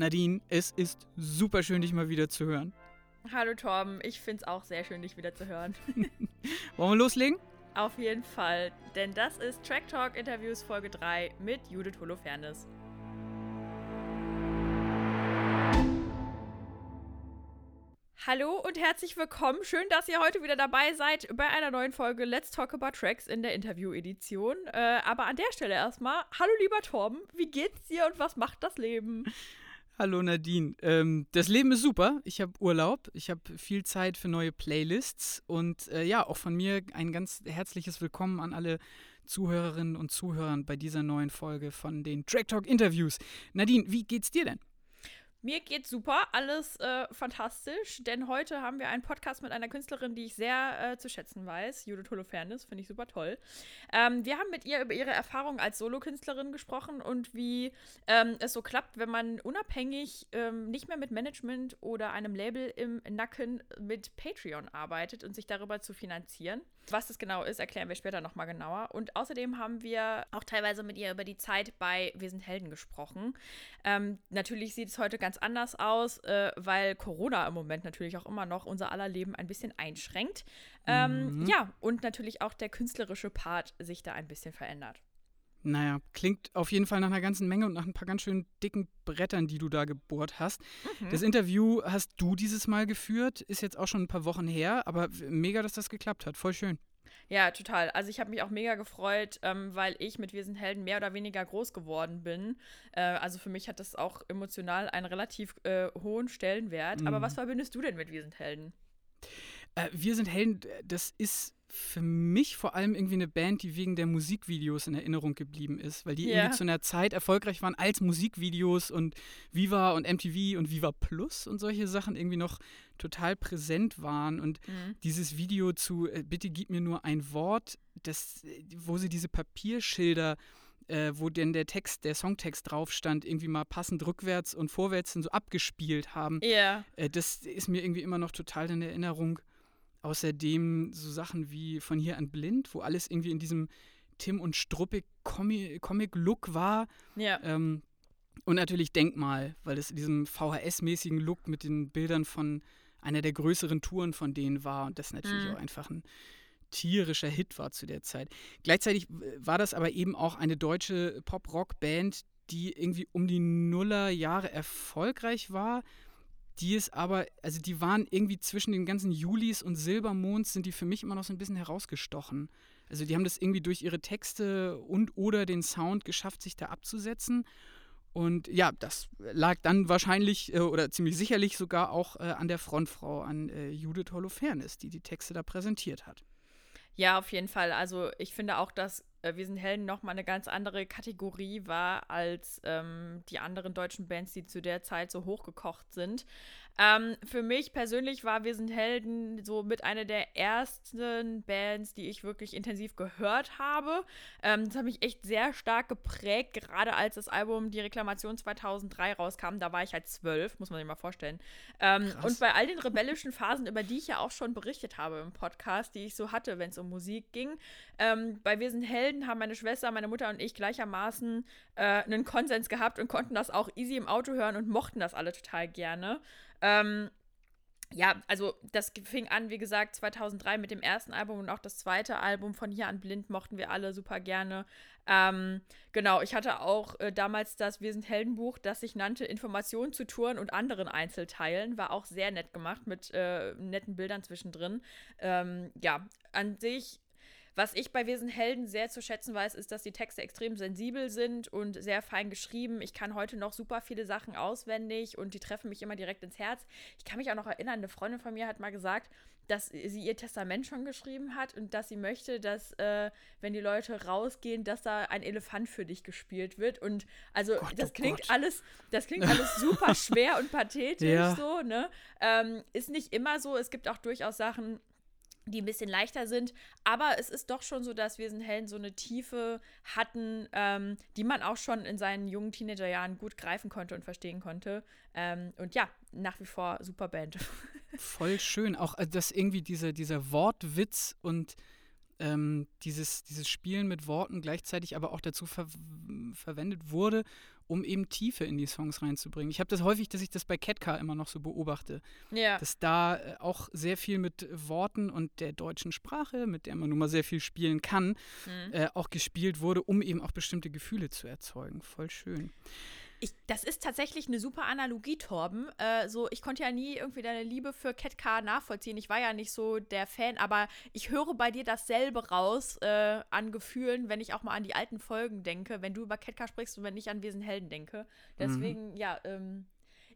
Nadine, es ist super schön, dich mal wieder zu hören. Hallo Torben, ich finde es auch sehr schön, dich wieder zu hören. Wollen wir loslegen? Auf jeden Fall, denn das ist Track Talk Interviews Folge 3 mit Judith Holofernes. Hallo und herzlich willkommen. Schön, dass ihr heute wieder dabei seid bei einer neuen Folge Let's Talk About Tracks in der Interview-Edition. Äh, aber an der Stelle erstmal, hallo lieber Torben, wie geht's dir und was macht das Leben? Hallo Nadine. Ähm, das Leben ist super. Ich habe Urlaub. Ich habe viel Zeit für neue Playlists. Und äh, ja, auch von mir ein ganz herzliches Willkommen an alle Zuhörerinnen und Zuhörer bei dieser neuen Folge von den Track Talk Interviews. Nadine, wie geht's dir denn? Mir geht's super, alles äh, fantastisch, denn heute haben wir einen Podcast mit einer Künstlerin, die ich sehr äh, zu schätzen weiß, Judith Holofernes, finde ich super toll. Ähm, wir haben mit ihr über ihre Erfahrung als Solokünstlerin gesprochen und wie ähm, es so klappt, wenn man unabhängig ähm, nicht mehr mit Management oder einem Label im Nacken mit Patreon arbeitet und sich darüber zu finanzieren. Was das genau ist, erklären wir später nochmal genauer. Und außerdem haben wir auch teilweise mit ihr über die Zeit bei Wir sind Helden gesprochen. Ähm, natürlich sieht es heute ganz anders aus, äh, weil Corona im Moment natürlich auch immer noch unser aller Leben ein bisschen einschränkt. Ähm, mhm. Ja, und natürlich auch der künstlerische Part sich da ein bisschen verändert. Naja, klingt auf jeden Fall nach einer ganzen Menge und nach ein paar ganz schön dicken Brettern, die du da gebohrt hast. Mhm. Das Interview hast du dieses Mal geführt, ist jetzt auch schon ein paar Wochen her, aber mega, dass das geklappt hat. Voll schön. Ja, total. Also ich habe mich auch mega gefreut, ähm, weil ich mit Wir sind Helden mehr oder weniger groß geworden bin. Äh, also für mich hat das auch emotional einen relativ äh, hohen Stellenwert. Mhm. Aber was verbindest du denn mit Wir sind Helden? Äh, Wir sind Helden, das ist für mich vor allem irgendwie eine Band, die wegen der Musikvideos in Erinnerung geblieben ist, weil die yeah. irgendwie zu einer Zeit erfolgreich waren als Musikvideos und Viva und MTV und Viva Plus und solche Sachen irgendwie noch total präsent waren. Und mhm. dieses Video zu äh, Bitte gib mir nur ein Wort, das, wo sie diese Papierschilder äh, wo denn der Text, der Songtext drauf stand, irgendwie mal passend rückwärts und vorwärts so abgespielt haben. Yeah. Äh, das ist mir irgendwie immer noch total in Erinnerung. Außerdem so Sachen wie von hier an blind, wo alles irgendwie in diesem Tim und Struppig Comic-Look war. Ja. Ähm, und natürlich Denkmal, weil es in diesem VHS-mäßigen Look mit den Bildern von einer der größeren Touren von denen war und das natürlich mhm. auch einfach ein tierischer Hit war zu der Zeit. Gleichzeitig war das aber eben auch eine deutsche Pop-Rock-Band, die irgendwie um die Nullerjahre erfolgreich war die ist aber, also die waren irgendwie zwischen den ganzen Julis und Silbermonds sind die für mich immer noch so ein bisschen herausgestochen. Also die haben das irgendwie durch ihre Texte und oder den Sound geschafft, sich da abzusetzen. Und ja, das lag dann wahrscheinlich äh, oder ziemlich sicherlich sogar auch äh, an der Frontfrau, an äh, Judith Holofernes, die die Texte da präsentiert hat. Ja, auf jeden Fall. Also ich finde auch, dass äh, Wir sind Helden nochmal eine ganz andere Kategorie war als ähm, die anderen deutschen Bands, die zu der Zeit so hochgekocht sind. Ähm, für mich persönlich war Wir sind Helden so mit einer der ersten Bands, die ich wirklich intensiv gehört habe. Ähm, das hat mich echt sehr stark geprägt, gerade als das Album Die Reklamation 2003 rauskam. Da war ich halt zwölf, muss man sich mal vorstellen. Ähm, und bei all den rebellischen Phasen, über die ich ja auch schon berichtet habe im Podcast, die ich so hatte, wenn es um Musik ging, ähm, bei Wir sind Helden haben meine Schwester, meine Mutter und ich gleichermaßen äh, einen Konsens gehabt und konnten das auch easy im Auto hören und mochten das alle total gerne. Ähm, ja, also das fing an, wie gesagt, 2003 mit dem ersten Album und auch das zweite Album von Hier an Blind mochten wir alle super gerne. Ähm, genau, ich hatte auch äh, damals das Wir sind Heldenbuch, das sich nannte Informationen zu Touren und anderen Einzelteilen. War auch sehr nett gemacht mit äh, netten Bildern zwischendrin. Ähm, ja, an sich was ich bei Wesen Helden sehr zu schätzen weiß, ist, dass die Texte extrem sensibel sind und sehr fein geschrieben. Ich kann heute noch super viele Sachen auswendig und die treffen mich immer direkt ins Herz. Ich kann mich auch noch erinnern, eine Freundin von mir hat mal gesagt, dass sie ihr Testament schon geschrieben hat und dass sie möchte, dass, äh, wenn die Leute rausgehen, dass da ein Elefant für dich gespielt wird. Und also Gott, das oh klingt Gott. alles, das klingt alles super schwer und pathetisch ja. so, ne? Ähm, ist nicht immer so. Es gibt auch durchaus Sachen, die ein bisschen leichter sind. Aber es ist doch schon so, dass Helden so eine Tiefe hatten, ähm, die man auch schon in seinen jungen Teenagerjahren gut greifen konnte und verstehen konnte. Ähm, und ja, nach wie vor super Band. Voll schön. Auch äh, dass irgendwie diese, dieser Wortwitz und ähm, dieses, dieses Spielen mit Worten gleichzeitig aber auch dazu ver verwendet wurde, um eben Tiefe in die Songs reinzubringen. Ich habe das häufig, dass ich das bei Catcar immer noch so beobachte. Ja. Dass da äh, auch sehr viel mit Worten und der deutschen Sprache, mit der man nun mal sehr viel spielen kann, mhm. äh, auch gespielt wurde, um eben auch bestimmte Gefühle zu erzeugen. Voll schön. Ich, das ist tatsächlich eine super Analogie, Torben. Äh, so, ich konnte ja nie irgendwie deine Liebe für Cat Car nachvollziehen. Ich war ja nicht so der Fan, aber ich höre bei dir dasselbe raus äh, an Gefühlen, wenn ich auch mal an die alten Folgen denke, wenn du über Cat Car sprichst und wenn ich an Wesen Helden denke. Deswegen, mhm. ja, ähm,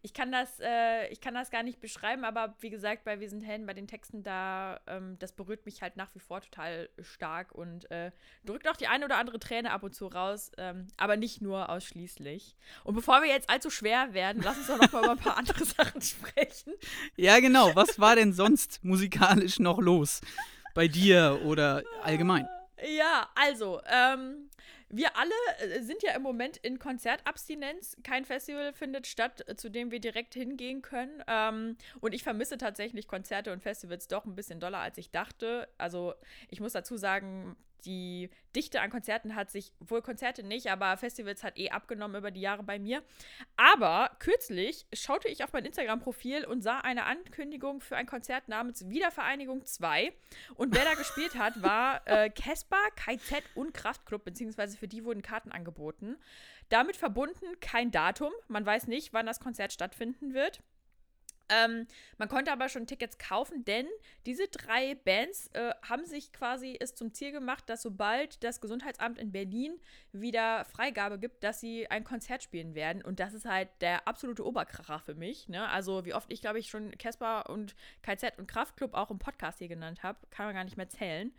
ich kann das, äh, ich kann das gar nicht beschreiben, aber wie gesagt, bei Wir sind Helden, bei den Texten da, ähm, das berührt mich halt nach wie vor total stark und äh, drückt auch die eine oder andere Träne ab und zu raus, ähm, aber nicht nur ausschließlich. Und bevor wir jetzt allzu schwer werden, lass uns doch noch mal über ein paar andere Sachen sprechen. Ja, genau. Was war denn sonst musikalisch noch los? Bei dir oder allgemein? Ja, also, ähm, wir alle äh, sind ja im Moment in Konzertabstinenz. Kein Festival findet statt, äh, zu dem wir direkt hingehen können. Ähm, und ich vermisse tatsächlich Konzerte und Festivals doch ein bisschen doller, als ich dachte. Also ich muss dazu sagen, die Dichte an Konzerten hat sich, wohl Konzerte nicht, aber Festivals hat eh abgenommen über die Jahre bei mir. Aber kürzlich schaute ich auf mein Instagram-Profil und sah eine Ankündigung für ein Konzert namens Wiedervereinigung 2. Und wer da gespielt hat, war äh, Casper, äh, KZ und Kraftklub, beziehungsweise für die wurden Karten angeboten. Damit verbunden kein Datum. Man weiß nicht, wann das Konzert stattfinden wird. Ähm, man konnte aber schon Tickets kaufen, denn diese drei Bands äh, haben sich quasi es zum Ziel gemacht, dass sobald das Gesundheitsamt in Berlin wieder Freigabe gibt, dass sie ein Konzert spielen werden. Und das ist halt der absolute Oberkracher für mich. Ne? Also wie oft ich, glaube ich, schon Casper und KZ und Kraftklub auch im Podcast hier genannt habe, kann man gar nicht mehr zählen.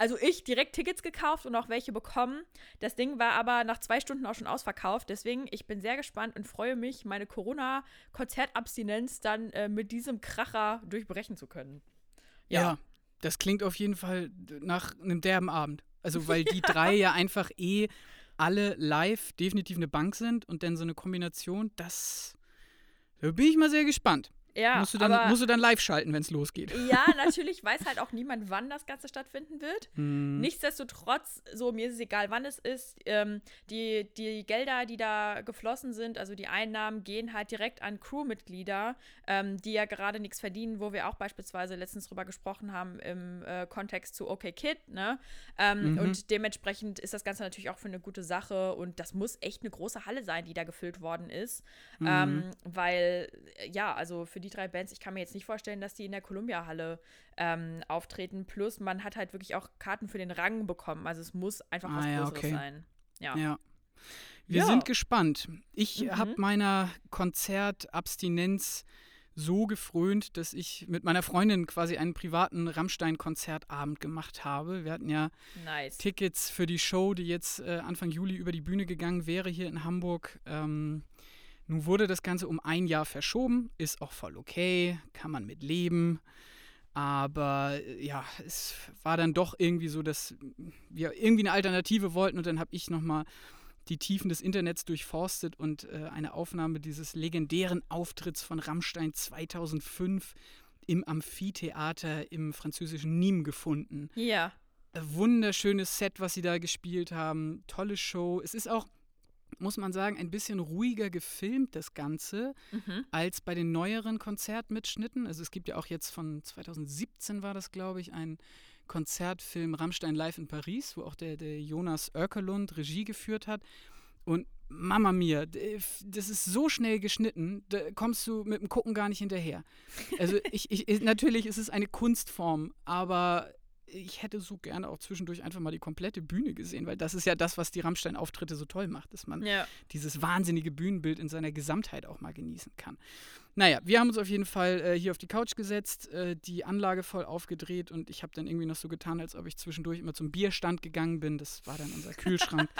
Also ich direkt Tickets gekauft und auch welche bekommen. Das Ding war aber nach zwei Stunden auch schon ausverkauft. Deswegen, ich bin sehr gespannt und freue mich, meine Corona-Konzertabstinenz dann äh, mit diesem Kracher durchbrechen zu können. Ja. ja, das klingt auf jeden Fall nach einem derben Abend. Also weil die drei ja einfach eh alle live definitiv eine Bank sind und dann so eine Kombination, das da bin ich mal sehr gespannt. Ja, musst du dann, musst du dann live schalten, wenn es losgeht. Ja, natürlich weiß halt auch niemand, wann das Ganze stattfinden wird. Hm. Nichtsdestotrotz, so mir ist es egal, wann es ist. Ähm, die, die Gelder, die da geflossen sind, also die Einnahmen, gehen halt direkt an Crewmitglieder, ähm, die ja gerade nichts verdienen, wo wir auch beispielsweise letztens drüber gesprochen haben im äh, Kontext zu OK Kid. Ne? Ähm, mhm. Und dementsprechend ist das Ganze natürlich auch für eine gute Sache und das muss echt eine große Halle sein, die da gefüllt worden ist. Mhm. Ähm, weil, ja, also für die die drei Bands, ich kann mir jetzt nicht vorstellen, dass die in der Columbia-Halle ähm, auftreten. Plus, man hat halt wirklich auch Karten für den Rang bekommen. Also es muss einfach ah, was ja, Größeres okay. sein. Ja. ja. Wir ja. sind gespannt. Ich mhm. habe meiner Konzertabstinenz so gefrönt, dass ich mit meiner Freundin quasi einen privaten Rammstein-Konzertabend gemacht habe. Wir hatten ja nice. Tickets für die Show, die jetzt äh, Anfang Juli über die Bühne gegangen wäre hier in Hamburg. Ähm, nun wurde das Ganze um ein Jahr verschoben, ist auch voll okay, kann man mit leben. Aber äh, ja, es war dann doch irgendwie so, dass wir irgendwie eine Alternative wollten und dann habe ich nochmal die Tiefen des Internets durchforstet und äh, eine Aufnahme dieses legendären Auftritts von Rammstein 2005 im Amphitheater im französischen Nîmes gefunden. Ja. Wunderschönes Set, was sie da gespielt haben. Tolle Show. Es ist auch muss man sagen, ein bisschen ruhiger gefilmt, das Ganze, mhm. als bei den neueren Konzertmitschnitten. Also es gibt ja auch jetzt von 2017 war das, glaube ich, ein Konzertfilm Rammstein Live in Paris, wo auch der, der Jonas Oerkelund Regie geführt hat. Und Mama mia, das ist so schnell geschnitten, da kommst du mit dem Gucken gar nicht hinterher. Also ich, ich, natürlich ist es eine Kunstform, aber ich hätte so gerne auch zwischendurch einfach mal die komplette Bühne gesehen, weil das ist ja das, was die Rammstein-Auftritte so toll macht, dass man ja. dieses wahnsinnige Bühnenbild in seiner Gesamtheit auch mal genießen kann. Naja, wir haben uns auf jeden Fall äh, hier auf die Couch gesetzt, äh, die Anlage voll aufgedreht und ich habe dann irgendwie noch so getan, als ob ich zwischendurch immer zum Bierstand gegangen bin. Das war dann unser Kühlschrank.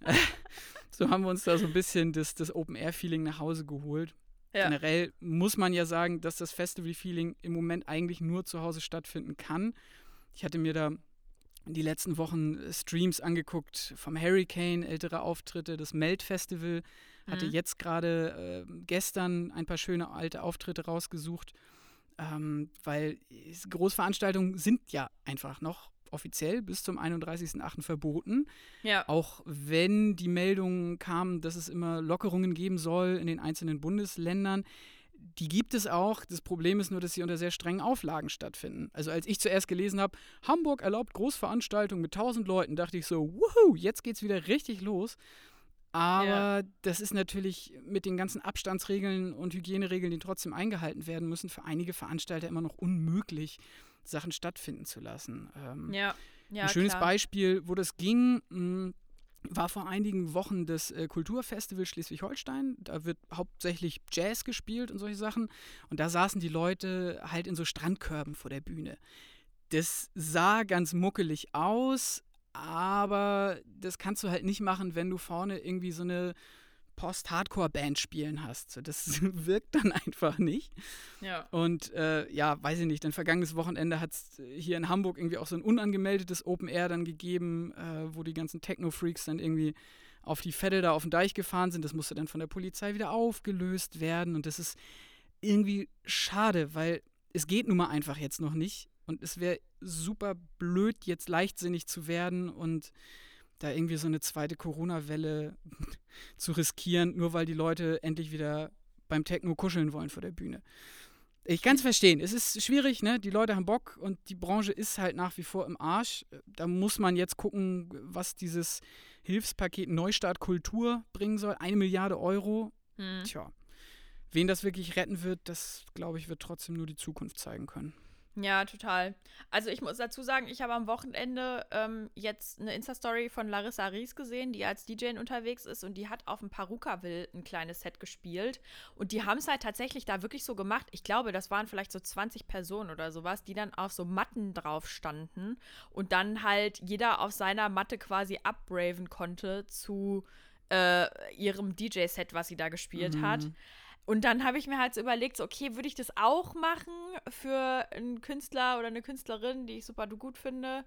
so haben wir uns da so ein bisschen das, das Open-Air-Feeling nach Hause geholt. Ja. Generell muss man ja sagen, dass das Festival-Feeling im Moment eigentlich nur zu Hause stattfinden kann. Ich hatte mir da die letzten Wochen äh, Streams angeguckt vom Hurricane, ältere Auftritte, das Melt-Festival. Hatte mhm. jetzt gerade äh, gestern ein paar schöne alte Auftritte rausgesucht, ähm, weil Großveranstaltungen sind ja einfach noch offiziell bis zum 31.08. verboten. Ja. Auch wenn die Meldungen kamen, dass es immer Lockerungen geben soll in den einzelnen Bundesländern. Die gibt es auch. Das Problem ist nur, dass sie unter sehr strengen Auflagen stattfinden. Also als ich zuerst gelesen habe, Hamburg erlaubt Großveranstaltungen mit 1000 Leuten, dachte ich so, wuhu, jetzt geht's wieder richtig los. Aber ja. das ist natürlich mit den ganzen Abstandsregeln und Hygieneregeln, die trotzdem eingehalten werden müssen, für einige Veranstalter immer noch unmöglich, Sachen stattfinden zu lassen. Ähm, ja. ja. Ein schönes klar. Beispiel, wo das ging, mh, hm, war vor einigen Wochen das äh, Kulturfestival Schleswig-Holstein. Da wird hauptsächlich Jazz gespielt und solche Sachen. Und da saßen die Leute halt in so Strandkörben vor der Bühne. Das sah ganz muckelig aus, aber das kannst du halt nicht machen, wenn du vorne irgendwie so eine Post-Hardcore-Band spielen hast. Das wirkt dann einfach nicht. Ja. Und äh, ja, weiß ich nicht, dann vergangenes Wochenende hat es hier in Hamburg irgendwie auch so ein unangemeldetes Open Air dann gegeben, äh, wo die ganzen Techno-Freaks dann irgendwie auf die Vettel da auf den Deich gefahren sind. Das musste dann von der Polizei wieder aufgelöst werden. Und das ist irgendwie schade, weil es geht nun mal einfach jetzt noch nicht. Und es wäre super blöd, jetzt leichtsinnig zu werden und da irgendwie so eine zweite Corona-Welle zu riskieren, nur weil die Leute endlich wieder beim Techno kuscheln wollen vor der Bühne. Ich kann es verstehen. Es ist schwierig, ne? Die Leute haben Bock und die Branche ist halt nach wie vor im Arsch. Da muss man jetzt gucken, was dieses Hilfspaket Neustart Kultur bringen soll. Eine Milliarde Euro. Hm. Tja. Wen das wirklich retten wird, das glaube ich, wird trotzdem nur die Zukunft zeigen können. Ja, total. Also ich muss dazu sagen, ich habe am Wochenende ähm, jetzt eine Insta-Story von Larissa Ries gesehen, die als DJ unterwegs ist und die hat auf dem Parukaville ein kleines Set gespielt. Und die haben es halt tatsächlich da wirklich so gemacht. Ich glaube, das waren vielleicht so 20 Personen oder sowas, die dann auf so Matten drauf standen und dann halt jeder auf seiner Matte quasi abraven konnte zu äh, ihrem DJ-Set, was sie da gespielt mhm. hat. Und dann habe ich mir halt so überlegt, so, okay, würde ich das auch machen für einen Künstler oder eine Künstlerin, die ich super gut finde?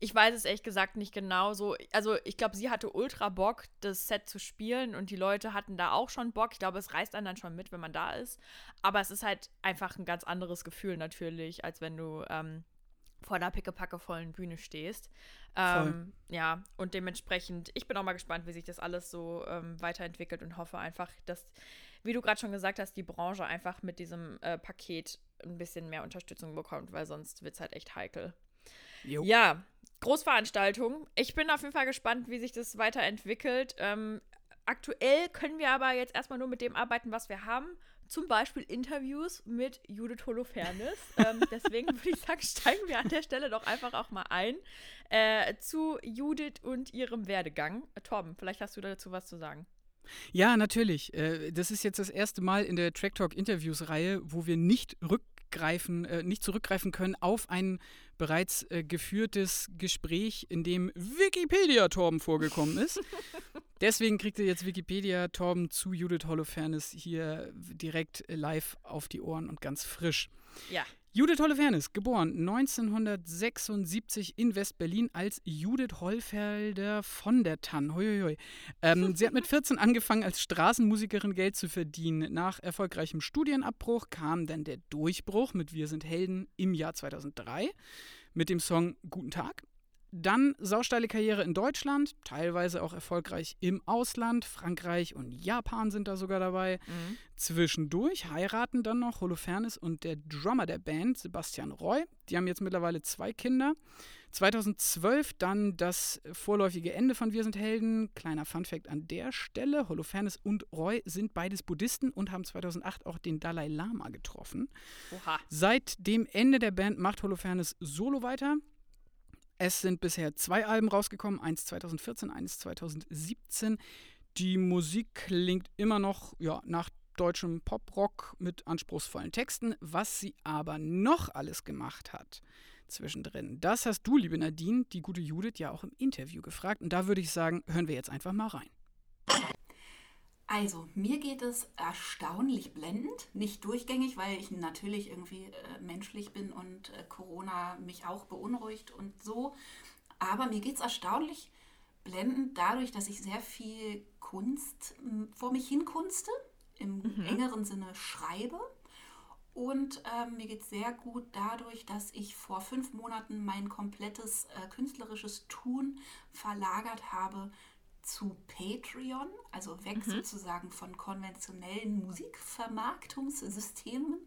Ich weiß es ehrlich gesagt nicht genau so. Also, ich glaube, sie hatte ultra Bock, das Set zu spielen und die Leute hatten da auch schon Bock. Ich glaube, es reißt einen dann schon mit, wenn man da ist. Aber es ist halt einfach ein ganz anderes Gefühl natürlich, als wenn du ähm, vor einer pickepackevollen Bühne stehst. Ähm, ja, und dementsprechend, ich bin auch mal gespannt, wie sich das alles so ähm, weiterentwickelt und hoffe einfach, dass wie du gerade schon gesagt hast, die Branche einfach mit diesem äh, Paket ein bisschen mehr Unterstützung bekommt, weil sonst wird es halt echt heikel. Jo. Ja, Großveranstaltung. Ich bin auf jeden Fall gespannt, wie sich das weiterentwickelt. Ähm, aktuell können wir aber jetzt erstmal nur mit dem arbeiten, was wir haben. Zum Beispiel Interviews mit Judith Holofernes. ähm, deswegen würde ich sagen, steigen wir an der Stelle doch einfach auch mal ein äh, zu Judith und ihrem Werdegang. Äh, Torben, vielleicht hast du dazu was zu sagen. Ja, natürlich. Äh, das ist jetzt das erste Mal in der Track Talk Interviews-Reihe, wo wir nicht rückgreifen, äh, nicht zurückgreifen können auf ein bereits äh, geführtes Gespräch, in dem Wikipedia-Torben vorgekommen ist. Deswegen kriegt ihr jetzt Wikipedia-Torben zu Judith Holofernes hier direkt live auf die Ohren und ganz frisch. Ja. Judith Holofernes, geboren 1976 in West-Berlin als Judith Hollfelder von der Tann. Hoi, Ähm, sie hat mit 14 angefangen, als Straßenmusikerin Geld zu verdienen. Nach erfolgreichem Studienabbruch kam dann der Durchbruch mit Wir sind Helden im Jahr 2003 mit dem Song Guten Tag. Dann sausteile Karriere in Deutschland, teilweise auch erfolgreich im Ausland. Frankreich und Japan sind da sogar dabei. Mhm. Zwischendurch heiraten dann noch Holofernes und der Drummer der Band, Sebastian Roy. Die haben jetzt mittlerweile zwei Kinder. 2012 dann das vorläufige Ende von Wir sind Helden. Kleiner Funfact an der Stelle: Holofernes und Roy sind beides Buddhisten und haben 2008 auch den Dalai Lama getroffen. Oha. Seit dem Ende der Band macht Holofernes solo weiter. Es sind bisher zwei Alben rausgekommen, eins 2014, eins 2017. Die Musik klingt immer noch ja, nach deutschem Pop-Rock mit anspruchsvollen Texten. Was sie aber noch alles gemacht hat zwischendrin, das hast du, liebe Nadine, die gute Judith, ja auch im Interview gefragt. Und da würde ich sagen, hören wir jetzt einfach mal rein. Also, mir geht es erstaunlich blendend, nicht durchgängig, weil ich natürlich irgendwie äh, menschlich bin und äh, Corona mich auch beunruhigt und so. Aber mir geht es erstaunlich blendend dadurch, dass ich sehr viel Kunst vor mich hin kunste, im mhm. engeren Sinne schreibe Und ähm, mir geht es sehr gut dadurch, dass ich vor fünf Monaten mein komplettes äh, künstlerisches Tun verlagert habe zu Patreon, also weg mhm. sozusagen von konventionellen Musikvermarktungssystemen.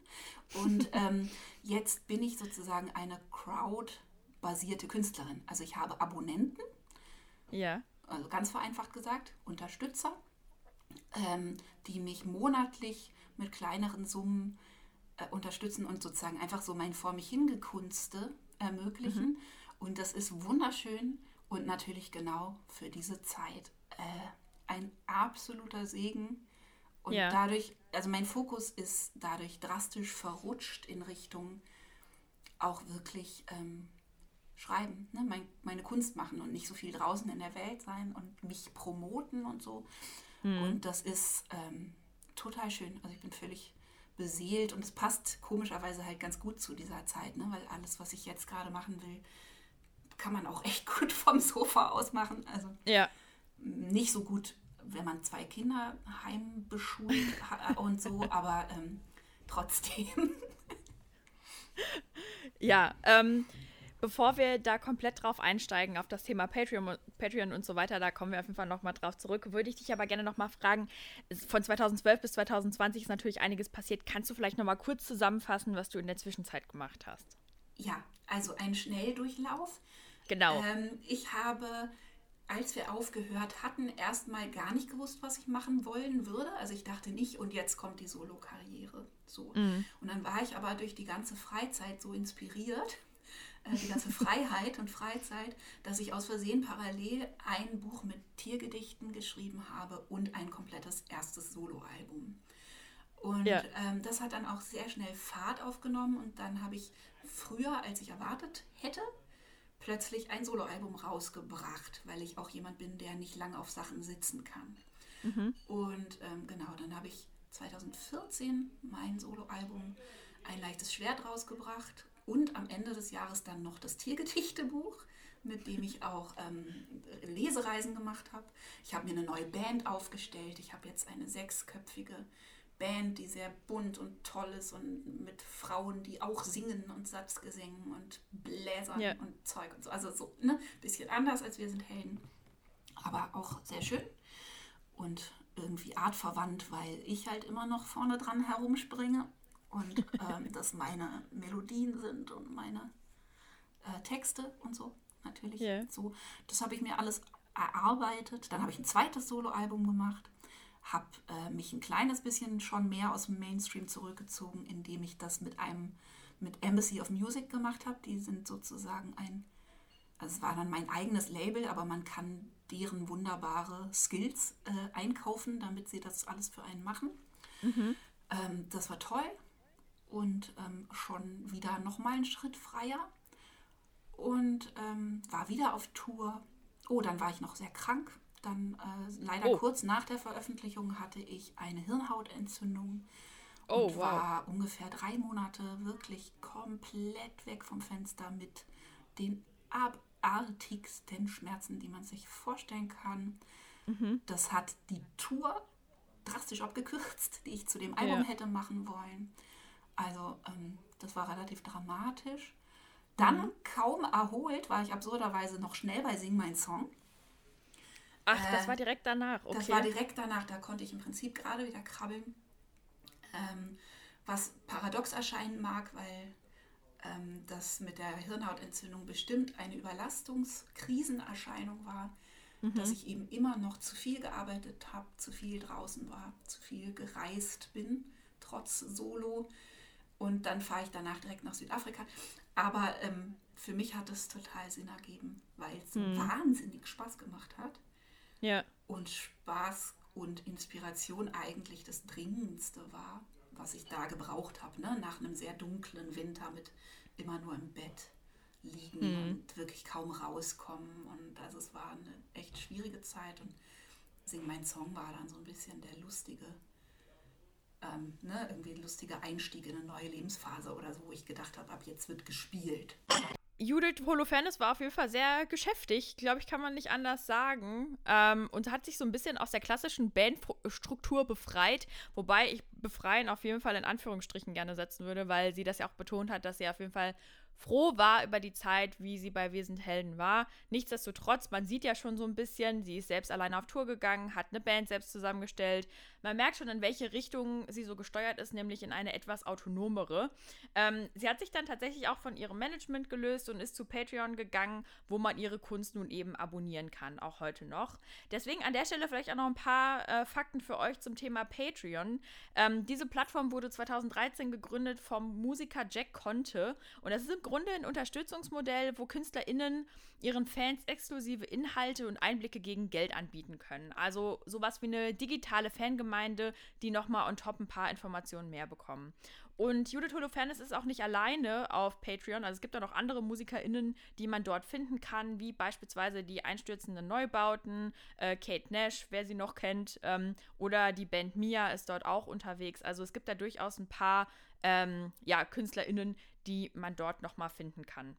Und ähm, jetzt bin ich sozusagen eine Crowd-basierte Künstlerin. Also ich habe Abonnenten. Ja. Also ganz vereinfacht gesagt, Unterstützer, ähm, die mich monatlich mit kleineren Summen äh, unterstützen und sozusagen einfach so mein vor mich hingekunste ermöglichen. Mhm. Und das ist wunderschön und natürlich genau für diese Zeit äh, ein absoluter Segen. Und ja. dadurch, also mein Fokus ist dadurch drastisch verrutscht in Richtung auch wirklich ähm, schreiben, ne? mein, meine Kunst machen und nicht so viel draußen in der Welt sein und mich promoten und so. Mhm. Und das ist ähm, total schön. Also ich bin völlig beseelt und es passt komischerweise halt ganz gut zu dieser Zeit, ne? weil alles, was ich jetzt gerade machen will, kann man auch echt gut vom Sofa aus machen. Also ja. nicht so gut, wenn man zwei Kinder heimbeschult und so, aber ähm, trotzdem. ja, ähm, bevor wir da komplett drauf einsteigen, auf das Thema Patreon, Patreon und so weiter, da kommen wir auf jeden Fall nochmal drauf zurück, würde ich dich aber gerne nochmal fragen, von 2012 bis 2020 ist natürlich einiges passiert. Kannst du vielleicht nochmal kurz zusammenfassen, was du in der Zwischenzeit gemacht hast? Ja, also ein Schnelldurchlauf. Genau. Ähm, ich habe, als wir aufgehört hatten, erstmal gar nicht gewusst, was ich machen wollen würde. Also ich dachte nicht, und jetzt kommt die Solo-Karriere. So. Mhm. Und dann war ich aber durch die ganze Freizeit so inspiriert, äh, die ganze Freiheit und Freizeit, dass ich aus Versehen parallel ein Buch mit Tiergedichten geschrieben habe und ein komplettes erstes Soloalbum. Und ja. ähm, das hat dann auch sehr schnell Fahrt aufgenommen und dann habe ich früher, als ich erwartet hätte, plötzlich ein Soloalbum rausgebracht, weil ich auch jemand bin, der nicht lange auf Sachen sitzen kann. Mhm. Und ähm, genau, dann habe ich 2014 mein Soloalbum Ein leichtes Schwert rausgebracht und am Ende des Jahres dann noch das Tiergedichtebuch, mit dem ich auch ähm, Lesereisen gemacht habe. Ich habe mir eine neue Band aufgestellt. Ich habe jetzt eine sechsköpfige Band, die sehr bunt und toll ist und mit Frauen, die auch singen und Satzgesängen und Bläsern ja. und Zeug und so. Also so ein ne? bisschen anders als wir sind Helden, aber auch sehr schön und irgendwie artverwandt, weil ich halt immer noch vorne dran herumspringe und ähm, das meine Melodien sind und meine äh, Texte und so natürlich. Yeah. So, das habe ich mir alles erarbeitet. Dann habe ich ein zweites Soloalbum gemacht habe äh, mich ein kleines bisschen schon mehr aus dem Mainstream zurückgezogen, indem ich das mit einem, mit Embassy of Music gemacht habe. Die sind sozusagen ein, also es war dann mein eigenes Label, aber man kann deren wunderbare Skills äh, einkaufen, damit sie das alles für einen machen. Mhm. Ähm, das war toll und ähm, schon wieder nochmal einen Schritt freier und ähm, war wieder auf Tour. Oh, dann war ich noch sehr krank dann äh, leider oh. kurz nach der Veröffentlichung hatte ich eine Hirnhautentzündung oh, und wow. war ungefähr drei Monate wirklich komplett weg vom Fenster mit den abartigsten Schmerzen, die man sich vorstellen kann. Mhm. Das hat die Tour drastisch abgekürzt, die ich zu dem Album ja. hätte machen wollen. Also ähm, das war relativ dramatisch. Dann mhm. kaum erholt war ich absurderweise noch schnell bei Sing Mein Song. Ach, das war ähm, direkt danach. Okay. Das war direkt danach. Da konnte ich im Prinzip gerade wieder krabbeln. Ähm, was paradox erscheinen mag, weil ähm, das mit der Hirnhautentzündung bestimmt eine Überlastungskrisenerscheinung war, mhm. dass ich eben immer noch zu viel gearbeitet habe, zu viel draußen war, zu viel gereist bin, trotz Solo. Und dann fahre ich danach direkt nach Südafrika. Aber ähm, für mich hat es total Sinn ergeben, weil es mhm. wahnsinnig Spaß gemacht hat. Ja. Und Spaß und Inspiration eigentlich das Dringendste war, was ich da gebraucht habe, ne? nach einem sehr dunklen Winter mit immer nur im Bett liegen mhm. und wirklich kaum rauskommen. Und also es war eine echt schwierige Zeit und Sing mein Song war dann so ein bisschen der lustige, ähm, ne, irgendwie lustige Einstieg in eine neue Lebensphase oder so, wo ich gedacht habe, ab jetzt wird gespielt. Judith Holofernes war auf jeden Fall sehr geschäftig, glaube ich, kann man nicht anders sagen. Ähm, und hat sich so ein bisschen aus der klassischen Bandstruktur befreit, wobei ich befreien auf jeden Fall in Anführungsstrichen gerne setzen würde, weil sie das ja auch betont hat, dass sie auf jeden Fall froh war über die Zeit, wie sie bei Wir sind Helden war. Nichtsdestotrotz, man sieht ja schon so ein bisschen, sie ist selbst alleine auf Tour gegangen, hat eine Band selbst zusammengestellt. Man merkt schon, in welche Richtung sie so gesteuert ist, nämlich in eine etwas autonomere. Ähm, sie hat sich dann tatsächlich auch von ihrem Management gelöst und ist zu Patreon gegangen, wo man ihre Kunst nun eben abonnieren kann, auch heute noch. Deswegen an der Stelle vielleicht auch noch ein paar äh, Fakten für euch zum Thema Patreon. Ähm, diese Plattform wurde 2013 gegründet vom Musiker Jack Conte und das ist im Grunde ein Unterstützungsmodell, wo KünstlerInnen ihren Fans exklusive Inhalte und Einblicke gegen Geld anbieten können. Also sowas wie eine digitale Fangemeinde, die nochmal on top ein paar Informationen mehr bekommen. Und Judith Holofernes ist auch nicht alleine auf Patreon. Also es gibt auch noch andere MusikerInnen, die man dort finden kann, wie beispielsweise die einstürzenden Neubauten, äh, Kate Nash, wer sie noch kennt, ähm, oder die Band Mia ist dort auch unterwegs. Also es gibt da durchaus ein paar ähm, ja, KünstlerInnen, die man dort nochmal finden kann.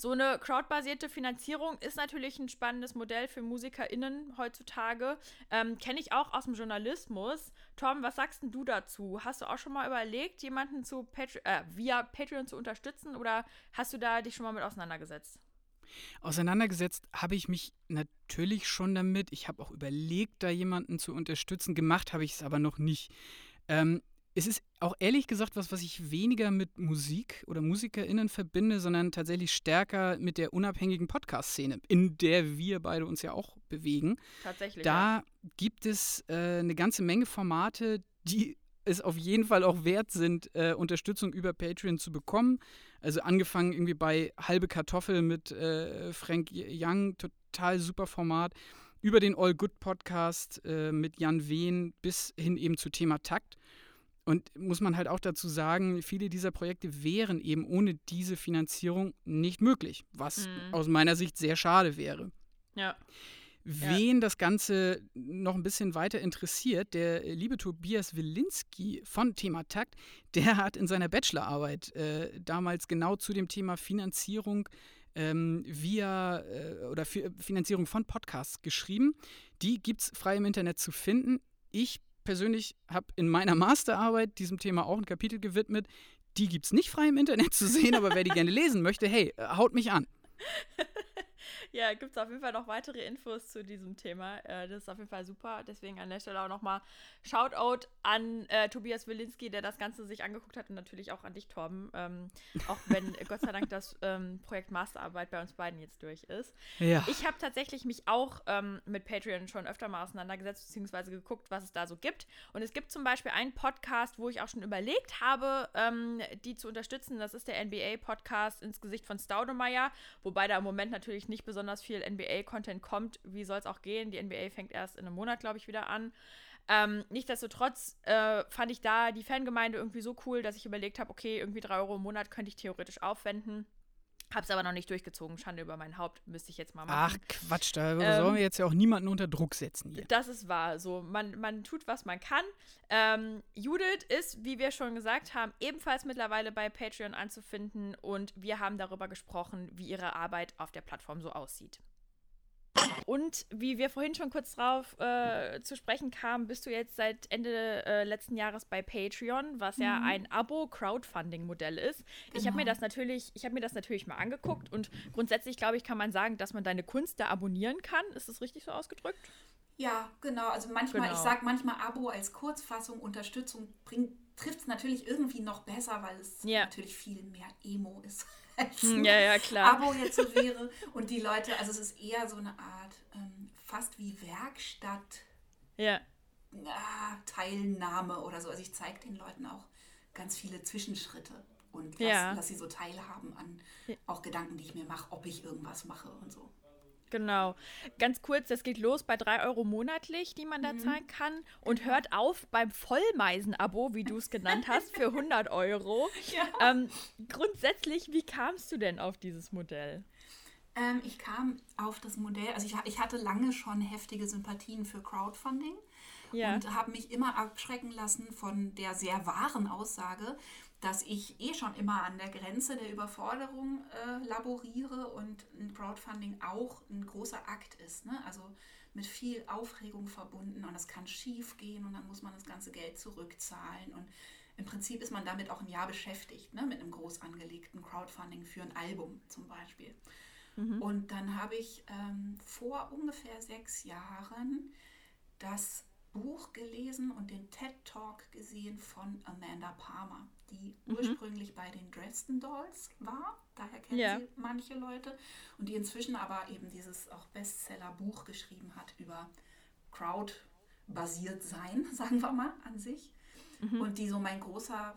So eine crowdbasierte Finanzierung ist natürlich ein spannendes Modell für MusikerInnen heutzutage. Ähm, Kenne ich auch aus dem Journalismus. Tom, was sagst du dazu? Hast du auch schon mal überlegt, jemanden zu Patri äh, via Patreon zu unterstützen oder hast du da dich schon mal mit auseinandergesetzt? Auseinandergesetzt habe ich mich natürlich schon damit. Ich habe auch überlegt, da jemanden zu unterstützen. Gemacht habe ich es aber noch nicht. Ähm, es ist auch ehrlich gesagt was, was ich weniger mit Musik oder MusikerInnen verbinde, sondern tatsächlich stärker mit der unabhängigen Podcast-Szene, in der wir beide uns ja auch bewegen. Tatsächlich. Da ja. gibt es äh, eine ganze Menge Formate, die es auf jeden Fall auch wert sind, äh, Unterstützung über Patreon zu bekommen. Also angefangen irgendwie bei Halbe Kartoffel mit äh, Frank Young, total super Format, über den All Good Podcast äh, mit Jan Wehn bis hin eben zu Thema Takt. Und muss man halt auch dazu sagen, viele dieser Projekte wären eben ohne diese Finanzierung nicht möglich, was mhm. aus meiner Sicht sehr schade wäre. Ja. Wen ja. das Ganze noch ein bisschen weiter interessiert, der liebe Tobias Wilinski von Thema Takt, der hat in seiner Bachelorarbeit äh, damals genau zu dem Thema Finanzierung ähm, via äh, oder Finanzierung von Podcasts geschrieben. Die gibt es frei im Internet zu finden. Ich persönlich habe in meiner Masterarbeit diesem Thema auch ein Kapitel gewidmet. Die gibt es nicht frei im Internet zu sehen, aber wer die gerne lesen möchte, hey, äh, haut mich an. ja, gibt es auf jeden Fall noch weitere Infos zu diesem Thema. Äh, das ist auf jeden Fall super. Deswegen an der Stelle auch nochmal Shoutout an äh, Tobias Wilinski, der das Ganze sich angeguckt hat und natürlich auch an dich, Torben. Ähm, auch wenn Gott sei Dank das ähm, Projekt Masterarbeit bei uns beiden jetzt durch ist. Ja. Ich habe tatsächlich mich auch ähm, mit Patreon schon öfter mal auseinandergesetzt, beziehungsweise geguckt, was es da so gibt. Und es gibt zum Beispiel einen Podcast, wo ich auch schon überlegt habe, ähm, die zu unterstützen. Das ist der NBA-Podcast ins Gesicht von Staudemeyer, wobei da im Moment natürlich nicht besonders viel NBA-Content kommt. Wie soll es auch gehen? Die NBA fängt erst in einem Monat, glaube ich, wieder an. Ähm, nichtsdestotrotz äh, fand ich da die Fangemeinde irgendwie so cool, dass ich überlegt habe, okay, irgendwie drei Euro im Monat könnte ich theoretisch aufwenden. Hab's aber noch nicht durchgezogen. Schande über mein Haupt. Müsste ich jetzt mal machen. Ach Quatsch, da ähm, sollen wir jetzt ja auch niemanden unter Druck setzen hier. Das ist wahr. So, man, man tut, was man kann. Ähm, Judith ist, wie wir schon gesagt haben, ebenfalls mittlerweile bei Patreon anzufinden und wir haben darüber gesprochen, wie ihre Arbeit auf der Plattform so aussieht. Und wie wir vorhin schon kurz drauf äh, zu sprechen kamen, bist du jetzt seit Ende äh, letzten Jahres bei Patreon, was mhm. ja ein Abo-Crowdfunding-Modell ist. Genau. Ich habe mir das natürlich, ich habe mir das natürlich mal angeguckt und grundsätzlich glaube ich, kann man sagen, dass man deine Kunst da abonnieren kann. Ist das richtig so ausgedrückt? Ja, genau. Also manchmal, genau. ich sage manchmal Abo als Kurzfassung, Unterstützung trifft es natürlich irgendwie noch besser, weil es ja. natürlich viel mehr Emo ist als hm, ja, ja, klar. Abo jetzt so wäre. Und die Leute, also es ist eher so eine Art, ähm, fast wie Werkstatt. Ja. Ah, Teilnahme oder so. Also ich zeige den Leuten auch ganz viele Zwischenschritte und lass, ja. lass sie so teilhaben an auch Gedanken, die ich mir mache, ob ich irgendwas mache und so. Genau. Ganz kurz, das geht los bei 3 Euro monatlich, die man da mhm. zahlen kann. Und genau. hört auf beim Vollmeisen-Abo, wie du es genannt hast, für 100 Euro. Ja. Ähm, grundsätzlich, wie kamst du denn auf dieses Modell? Ähm, ich kam auf das Modell, also ich, ich hatte lange schon heftige Sympathien für Crowdfunding. Ja. und habe mich immer abschrecken lassen von der sehr wahren Aussage, dass ich eh schon immer an der Grenze der Überforderung äh, laboriere und ein Crowdfunding auch ein großer Akt ist. Ne? Also mit viel Aufregung verbunden und es kann schief gehen und dann muss man das ganze Geld zurückzahlen. Und im Prinzip ist man damit auch ein Jahr beschäftigt, ne? mit einem groß angelegten Crowdfunding für ein Album zum Beispiel. Mhm. Und dann habe ich ähm, vor ungefähr sechs Jahren das Buch gelesen und den TED Talk gesehen von Amanda Palmer, die mhm. ursprünglich bei den Dresden Dolls war. Daher kennen ja. sie manche Leute. Und die inzwischen aber eben dieses auch Bestseller-Buch geschrieben hat über Crowd-basiert sein, sagen wir mal, an sich. Mhm. Und die so mein großer,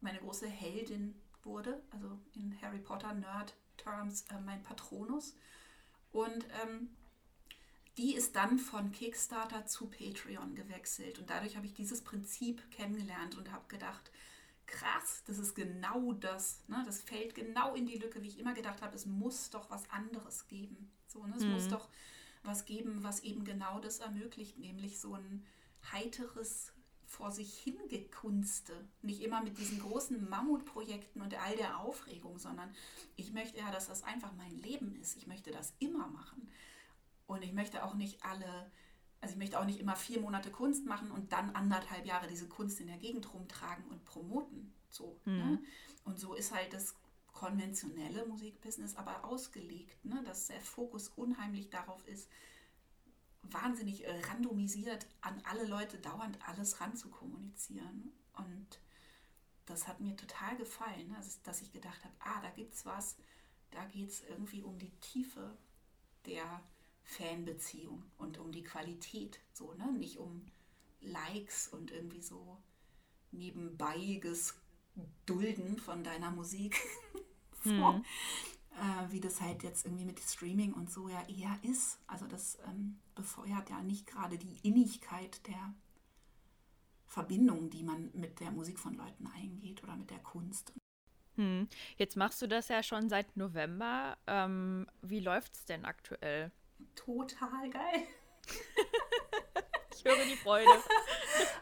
meine große Heldin wurde, also in Harry Potter Nerd Terms äh, mein Patronus. Und ähm, die ist dann von Kickstarter zu Patreon gewechselt. Und dadurch habe ich dieses Prinzip kennengelernt und habe gedacht, krass, das ist genau das. Ne? Das fällt genau in die Lücke, wie ich immer gedacht habe, es muss doch was anderes geben. So, ne? Es mhm. muss doch was geben, was eben genau das ermöglicht, nämlich so ein heiteres vor sich hingekunste. Nicht immer mit diesen großen Mammutprojekten und all der Aufregung, sondern ich möchte ja, dass das einfach mein Leben ist. Ich möchte das immer machen. Und ich möchte auch nicht alle, also ich möchte auch nicht immer vier Monate Kunst machen und dann anderthalb Jahre diese Kunst in der Gegend rumtragen und promoten. So. Ne? Mhm. Ne? Und so ist halt das konventionelle Musikbusiness aber ausgelegt, ne? dass der Fokus unheimlich darauf ist, wahnsinnig randomisiert an alle Leute dauernd alles ran zu kommunizieren. Und das hat mir total gefallen, ne? dass ich gedacht habe, ah, da gibt es was, da geht es irgendwie um die Tiefe der Fanbeziehung und um die Qualität, so, ne? Nicht um Likes und irgendwie so nebenbeiges Dulden von deiner Musik. so. Hm. Äh, wie das halt jetzt irgendwie mit Streaming und so ja eher ist. Also das ähm, befeuert ja nicht gerade die Innigkeit der Verbindung, die man mit der Musik von Leuten eingeht oder mit der Kunst. Hm. Jetzt machst du das ja schon seit November. Ähm, wie läuft es denn aktuell? Total geil. ich höre die Freude.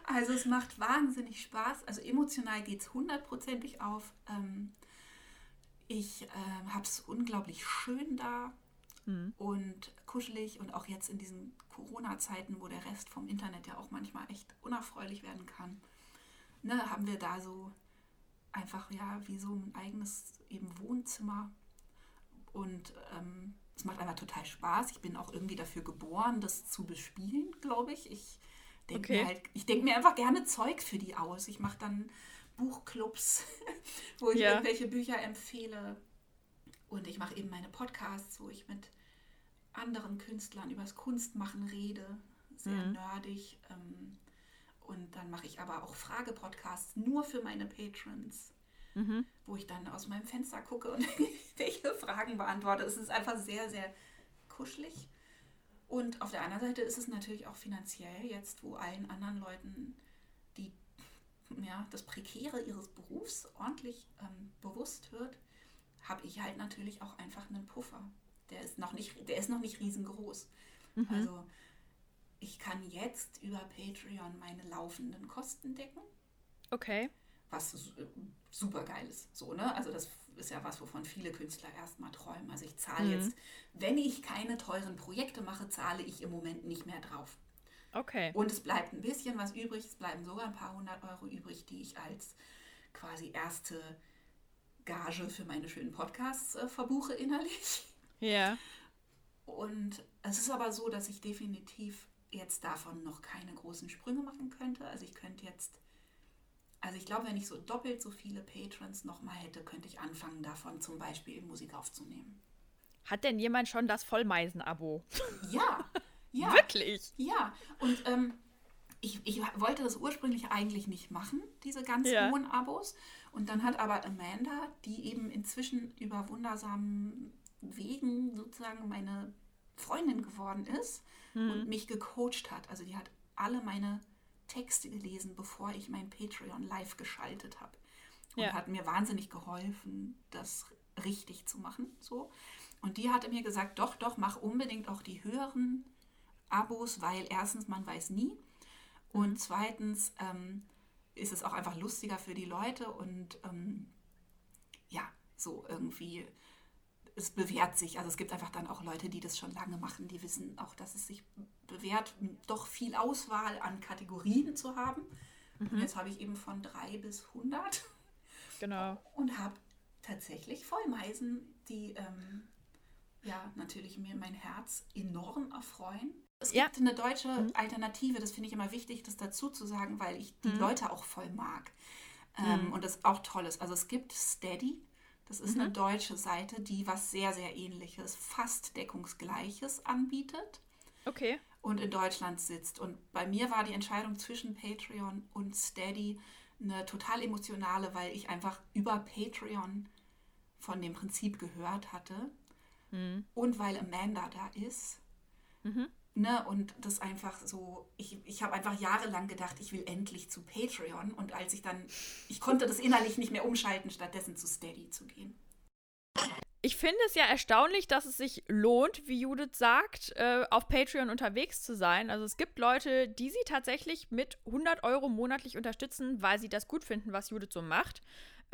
Also es macht wahnsinnig Spaß. Also emotional geht es hundertprozentig auf. Ähm, ich äh, habe es unglaublich schön da mhm. und kuschelig und auch jetzt in diesen Corona-Zeiten, wo der Rest vom Internet ja auch manchmal echt unerfreulich werden kann, ne, haben wir da so einfach ja wie so ein eigenes eben Wohnzimmer und ähm, es macht einfach total Spaß. Ich bin auch irgendwie dafür geboren, das zu bespielen, glaube ich. Ich denke okay. mir halt, ich denke mir einfach gerne Zeug für die aus. Ich mache dann Buchclubs, wo ich ja. irgendwelche Bücher empfehle. Und ich mache eben meine Podcasts, wo ich mit anderen Künstlern übers Kunstmachen rede. Sehr mhm. nerdig. Ähm, und dann mache ich aber auch Frage-Podcasts nur für meine Patrons mhm. wo ich dann aus meinem Fenster gucke und welche Fragen beantworte. Es ist einfach sehr, sehr kuschelig. Und auf der anderen Seite ist es natürlich auch finanziell jetzt, wo allen anderen Leuten die, ja, das Prekäre ihres Berufs ordentlich ähm, bewusst wird, habe ich halt natürlich auch einfach einen Puffer. Der ist noch nicht, der ist noch nicht riesengroß. Mhm. Also ich kann jetzt über Patreon meine laufenden Kosten decken. Okay was äh, super geil ist. So, ne? Also das ist ja was, wovon viele Künstler erstmal träumen. Also ich zahle mhm. jetzt, wenn ich keine teuren Projekte mache, zahle ich im Moment nicht mehr drauf. Okay. Und es bleibt ein bisschen was übrig. Es bleiben sogar ein paar hundert Euro übrig, die ich als quasi erste Gage für meine schönen Podcasts äh, verbuche innerlich. Ja. Und es ist aber so, dass ich definitiv jetzt davon noch keine großen Sprünge machen könnte. Also ich könnte jetzt also ich glaube, wenn ich so doppelt so viele Patrons nochmal hätte, könnte ich anfangen, davon zum Beispiel Musik aufzunehmen. Hat denn jemand schon das Vollmeisen-Abo? Ja, ja. Wirklich? Ja, und ähm, ich, ich wollte das ursprünglich eigentlich nicht machen, diese ganz ja. hohen Abos. Und dann hat aber Amanda, die eben inzwischen über wundersamen Wegen sozusagen meine Freundin geworden ist mhm. und mich gecoacht hat. Also die hat alle meine Texte gelesen, bevor ich mein Patreon live geschaltet habe. Und ja. hat mir wahnsinnig geholfen, das richtig zu machen. So. Und die hatte mir gesagt, doch, doch, mach unbedingt auch die höheren Abos, weil erstens, man weiß nie. Und zweitens, ähm, ist es auch einfach lustiger für die Leute und ähm, ja, so irgendwie, es bewährt sich. Also es gibt einfach dann auch Leute, die das schon lange machen, die wissen auch, dass es sich bewährt, doch viel Auswahl an Kategorien zu haben. Mhm. Und jetzt habe ich eben von drei bis 100. Genau. Und habe tatsächlich Vollmeisen, die ähm, ja natürlich mir mein Herz enorm erfreuen. Es ja. gibt eine deutsche mhm. Alternative, das finde ich immer wichtig, das dazu zu sagen, weil ich die mhm. Leute auch voll mag. Ähm, mhm. Und das auch toll ist. Also es gibt Steady, das ist eine mhm. deutsche Seite, die was sehr, sehr ähnliches, fast deckungsgleiches anbietet. Okay. Und in Deutschland sitzt. Und bei mir war die Entscheidung zwischen Patreon und Steady eine total emotionale, weil ich einfach über Patreon von dem Prinzip gehört hatte. Mhm. Und weil Amanda da ist. Mhm. Ne, und das einfach so, ich, ich habe einfach jahrelang gedacht, ich will endlich zu Patreon. Und als ich dann, ich konnte das innerlich nicht mehr umschalten, stattdessen zu Steady zu gehen. Ich finde es ja erstaunlich, dass es sich lohnt, wie Judith sagt, äh, auf Patreon unterwegs zu sein. Also es gibt Leute, die sie tatsächlich mit 100 Euro monatlich unterstützen, weil sie das gut finden, was Judith so macht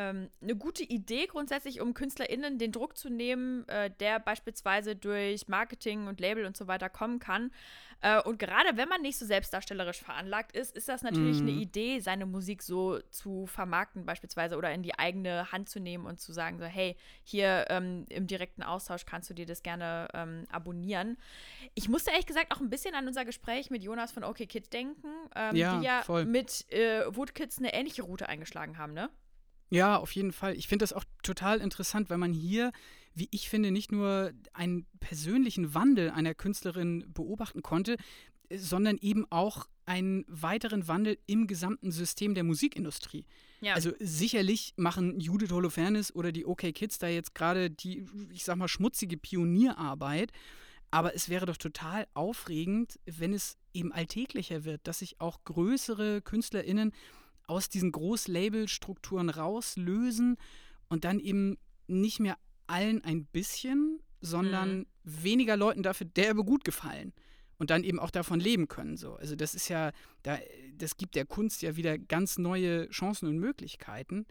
ähm, eine gute Idee grundsätzlich, um KünstlerInnen den Druck zu nehmen, äh, der beispielsweise durch Marketing und Label und so weiter kommen kann. Äh, und gerade wenn man nicht so selbstdarstellerisch veranlagt ist, ist das natürlich mhm. eine Idee, seine Musik so zu vermarkten, beispielsweise oder in die eigene Hand zu nehmen und zu sagen, so, hey, hier ähm, im direkten Austausch kannst du dir das gerne ähm, abonnieren. Ich musste ehrlich gesagt auch ein bisschen an unser Gespräch mit Jonas von OK Kids denken, ähm, ja, die ja voll. mit äh, Woodkids eine ähnliche Route eingeschlagen haben, ne? Ja, auf jeden Fall. Ich finde das auch total interessant, weil man hier, wie ich finde, nicht nur einen persönlichen Wandel einer Künstlerin beobachten konnte, sondern eben auch einen weiteren Wandel im gesamten System der Musikindustrie. Ja. Also sicherlich machen Judith Holofernes oder die OK Kids da jetzt gerade die, ich sag mal, schmutzige Pionierarbeit. Aber es wäre doch total aufregend, wenn es eben alltäglicher wird, dass sich auch größere KünstlerInnen aus diesen Großlabelstrukturen rauslösen und dann eben nicht mehr allen ein bisschen, sondern mhm. weniger Leuten dafür derbe gut gefallen und dann eben auch davon leben können. So. Also das ist ja, da, das gibt der Kunst ja wieder ganz neue Chancen und Möglichkeiten.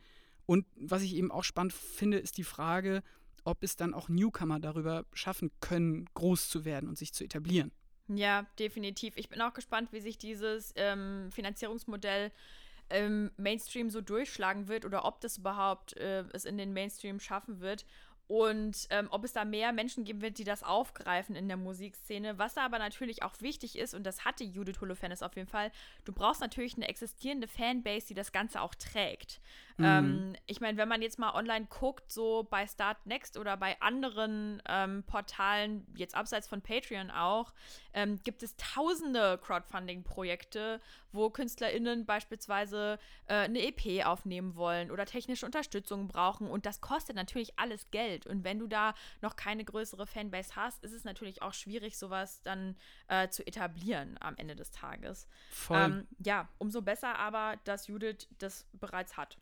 Und was ich eben auch spannend finde, ist die Frage, ob es dann auch Newcomer darüber schaffen können, groß zu werden und sich zu etablieren. Ja, definitiv. Ich bin auch gespannt, wie sich dieses ähm, Finanzierungsmodell im Mainstream so durchschlagen wird oder ob das überhaupt äh, es in den Mainstream schaffen wird und ähm, ob es da mehr Menschen geben wird, die das aufgreifen in der Musikszene. Was da aber natürlich auch wichtig ist, und das hatte Judith Holofernes auf jeden Fall, du brauchst natürlich eine existierende Fanbase, die das Ganze auch trägt. Mhm. Ähm, ich meine, wenn man jetzt mal online guckt, so bei Start Next oder bei anderen ähm, Portalen, jetzt abseits von Patreon auch, ähm, gibt es tausende Crowdfunding-Projekte, wo KünstlerInnen beispielsweise äh, eine EP aufnehmen wollen oder technische Unterstützung brauchen. Und das kostet natürlich alles Geld. Und wenn du da noch keine größere Fanbase hast, ist es natürlich auch schwierig, sowas dann äh, zu etablieren am Ende des Tages. Voll. Ähm, ja, umso besser aber, dass Judith das bereits hat.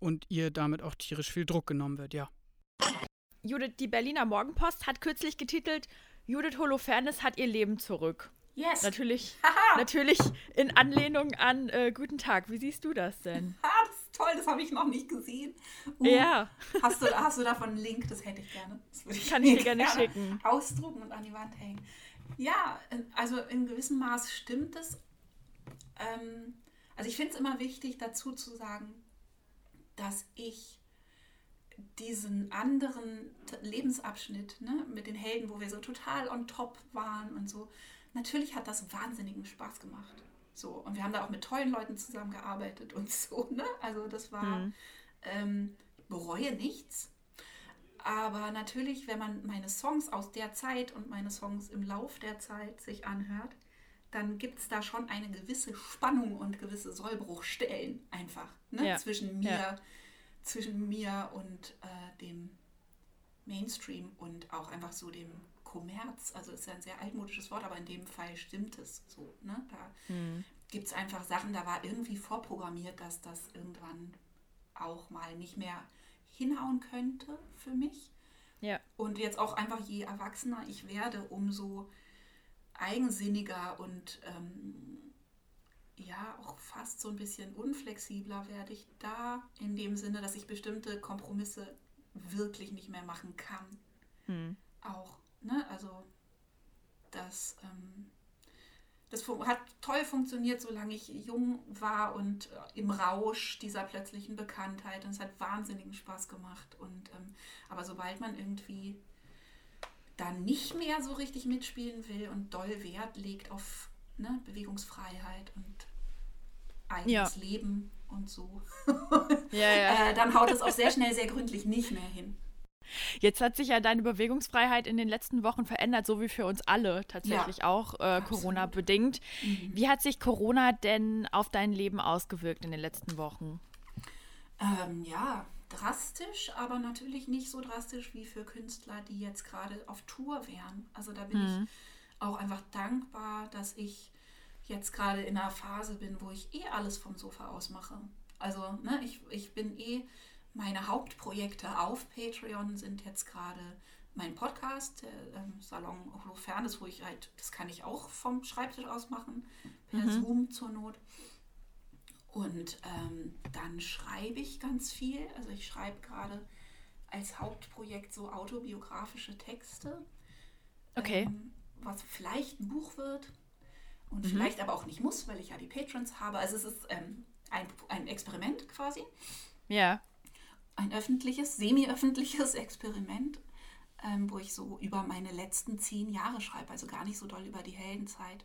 Und ihr damit auch tierisch viel Druck genommen wird, ja. Judith, die Berliner Morgenpost hat kürzlich getitelt, Judith Holofernes hat ihr Leben zurück. Yes. Natürlich, natürlich in Anlehnung an äh, Guten Tag. Wie siehst du das denn? Ha, das ist toll, das habe ich noch nicht gesehen. Uh, ja. Hast du, hast du davon einen Link? Das hätte ich gerne. Das ich Kann ich dir gerne, gerne schicken. Ausdrucken und an die Wand hängen. Ja, also in gewissem Maß stimmt es. Ähm, also ich finde es immer wichtig, dazu zu sagen, dass ich diesen anderen Lebensabschnitt ne, mit den Helden, wo wir so total on top waren und so, natürlich hat das wahnsinnigen Spaß gemacht. So, und wir haben da auch mit tollen Leuten zusammengearbeitet und so, ne? Also das war, mhm. ähm, bereue nichts. Aber natürlich, wenn man meine Songs aus der Zeit und meine Songs im Lauf der Zeit sich anhört, dann gibt es da schon eine gewisse Spannung und gewisse Sollbruchstellen einfach ne? Ja. zwischen mir, ja zwischen mir und äh, dem Mainstream und auch einfach so dem Kommerz. Also ist ja ein sehr altmodisches Wort, aber in dem Fall stimmt es so. Ne? Da mhm. gibt es einfach Sachen, da war irgendwie vorprogrammiert, dass das irgendwann auch mal nicht mehr hinhauen könnte für mich. Ja. Und jetzt auch einfach, je erwachsener ich werde, umso eigensinniger und ähm, ja auch fast so ein bisschen unflexibler werde ich da, in dem Sinne, dass ich bestimmte Kompromisse wirklich nicht mehr machen kann. Hm. Auch, ne? Also das, ähm, das hat toll funktioniert, solange ich jung war und äh, im Rausch dieser plötzlichen Bekanntheit. Und es hat wahnsinnigen Spaß gemacht. Und, ähm, aber sobald man irgendwie dann nicht mehr so richtig mitspielen will und doll Wert legt auf ne, Bewegungsfreiheit und eigenes ja. Leben und so, ja, ja. äh, dann haut es auch sehr schnell sehr gründlich nicht mehr hin. Jetzt hat sich ja deine Bewegungsfreiheit in den letzten Wochen verändert, so wie für uns alle tatsächlich ja, auch äh, Corona-bedingt. Mhm. Wie hat sich Corona denn auf dein Leben ausgewirkt in den letzten Wochen? Ähm, ja, drastisch, aber natürlich nicht so drastisch wie für Künstler, die jetzt gerade auf Tour wären. Also da bin mhm. ich auch einfach dankbar, dass ich jetzt gerade in einer Phase bin, wo ich eh alles vom Sofa aus mache. Also ne, ich, ich bin eh, meine Hauptprojekte auf Patreon sind jetzt gerade mein Podcast, der ähm, Salon Holofernes, wo ich halt, das kann ich auch vom Schreibtisch aus machen, per mhm. Zoom zur Not. Und ähm, dann schreibe ich ganz viel. Also ich schreibe gerade als Hauptprojekt so autobiografische Texte. Okay. Ähm, was vielleicht ein Buch wird und mhm. vielleicht aber auch nicht muss, weil ich ja die Patrons habe. Also es ist ähm, ein, ein Experiment quasi. Ja. Ein öffentliches, semi-öffentliches Experiment, ähm, wo ich so über meine letzten zehn Jahre schreibe. Also gar nicht so doll über die Heldenzeit,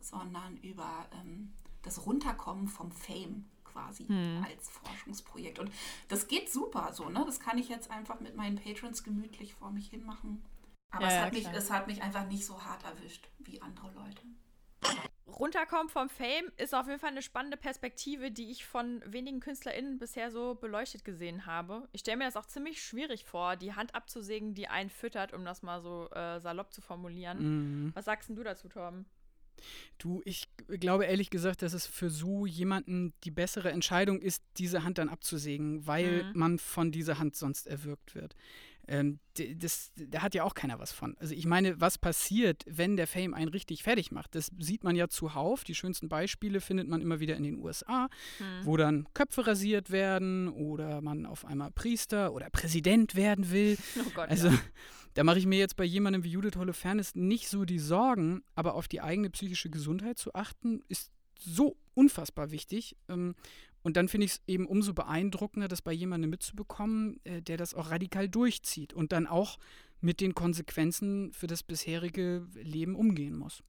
sondern über ähm, das Runterkommen vom Fame quasi hm. als Forschungsprojekt. Und das geht super so, ne? Das kann ich jetzt einfach mit meinen Patrons gemütlich vor mich hin machen. Aber ja, es, hat ja, mich, es hat mich einfach nicht so hart erwischt wie andere Leute. Runterkommen vom Fame ist auf jeden Fall eine spannende Perspektive, die ich von wenigen KünstlerInnen bisher so beleuchtet gesehen habe. Ich stelle mir das auch ziemlich schwierig vor, die Hand abzusägen, die einen füttert, um das mal so äh, salopp zu formulieren. Mhm. Was sagst du dazu, Torben? Du, ich glaube ehrlich gesagt, dass es für so jemanden die bessere Entscheidung ist, diese Hand dann abzusägen, weil mhm. man von dieser Hand sonst erwürgt wird. Ähm, das, da hat ja auch keiner was von. Also ich meine, was passiert, wenn der Fame einen richtig fertig macht? Das sieht man ja zuhauf. Die schönsten Beispiele findet man immer wieder in den USA, mhm. wo dann Köpfe rasiert werden oder man auf einmal Priester oder Präsident werden will. Oh Gott, also ja. Da mache ich mir jetzt bei jemandem wie Judith Holofernes nicht so die Sorgen, aber auf die eigene psychische Gesundheit zu achten, ist so unfassbar wichtig. Ähm, und dann finde ich es eben umso beeindruckender, das bei jemandem mitzubekommen, äh, der das auch radikal durchzieht und dann auch mit den Konsequenzen für das bisherige Leben umgehen muss.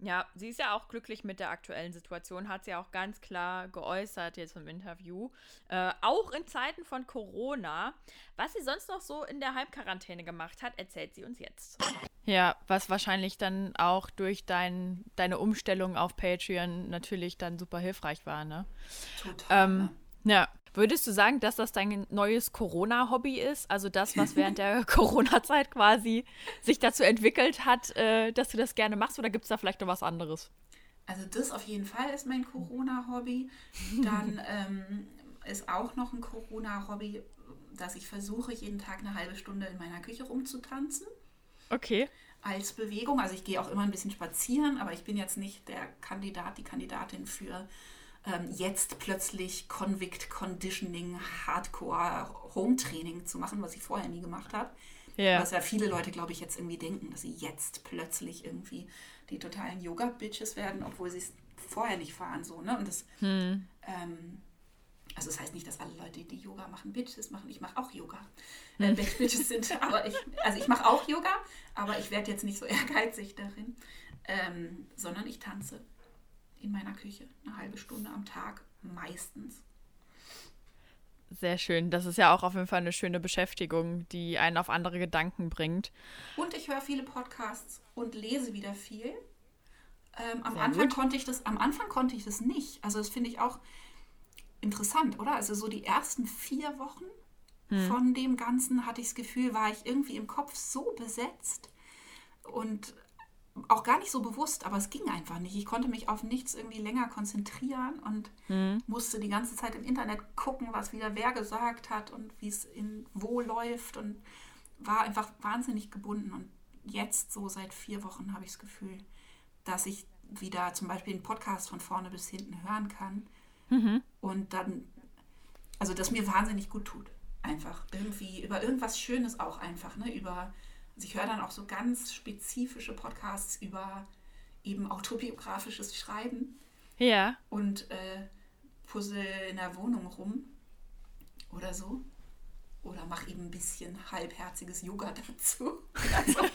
Ja, sie ist ja auch glücklich mit der aktuellen Situation, hat sie auch ganz klar geäußert jetzt im Interview. Äh, auch in Zeiten von Corona. Was sie sonst noch so in der Heimquarantäne gemacht hat, erzählt sie uns jetzt. Ja, was wahrscheinlich dann auch durch dein, deine Umstellung auf Patreon natürlich dann super hilfreich war, ne? Total. Ähm, ja. Würdest du sagen, dass das dein neues Corona-Hobby ist? Also das, was während der Corona-Zeit quasi sich dazu entwickelt hat, äh, dass du das gerne machst? Oder gibt es da vielleicht noch was anderes? Also das auf jeden Fall ist mein Corona-Hobby. Dann ähm, ist auch noch ein Corona-Hobby, dass ich versuche, jeden Tag eine halbe Stunde in meiner Küche rumzutanzen. Okay. Als Bewegung. Also ich gehe auch immer ein bisschen spazieren, aber ich bin jetzt nicht der Kandidat, die Kandidatin für ähm, jetzt plötzlich Convict Conditioning, Hardcore Home Training zu machen, was ich vorher nie gemacht habe. Yeah. Was ja viele Leute, glaube ich, jetzt irgendwie denken, dass sie jetzt plötzlich irgendwie die totalen Yoga-Bitches werden, obwohl sie es vorher nicht waren. So, ne? Und das, hm. ähm, also das heißt nicht, dass alle Leute, die Yoga machen, Bitches machen. Ich mache auch Yoga. Äh, Bitches sind, aber ich, also ich mache auch Yoga, aber ich werde jetzt nicht so ehrgeizig darin, ähm, sondern ich tanze in meiner Küche. Eine halbe Stunde am Tag meistens. Sehr schön. Das ist ja auch auf jeden Fall eine schöne Beschäftigung, die einen auf andere Gedanken bringt. Und ich höre viele Podcasts und lese wieder viel. Ähm, am, Anfang konnte ich das, am Anfang konnte ich das nicht. Also das finde ich auch interessant, oder? Also so die ersten vier Wochen hm. von dem Ganzen hatte ich das Gefühl, war ich irgendwie im Kopf so besetzt und auch gar nicht so bewusst, aber es ging einfach nicht. Ich konnte mich auf nichts irgendwie länger konzentrieren und mhm. musste die ganze Zeit im Internet gucken, was wieder wer gesagt hat und wie es in wo läuft und war einfach wahnsinnig gebunden. Und jetzt, so seit vier Wochen, habe ich das Gefühl, dass ich wieder zum Beispiel einen Podcast von vorne bis hinten hören kann. Mhm. Und dann, also das mir wahnsinnig gut tut. Einfach irgendwie über irgendwas Schönes auch einfach, ne? Über, also ich höre dann auch so ganz spezifische Podcasts über eben autobiografisches Schreiben. Ja. Und äh, Puzzle in der Wohnung rum oder so. Oder mach eben ein bisschen halbherziges Yoga dazu. Also.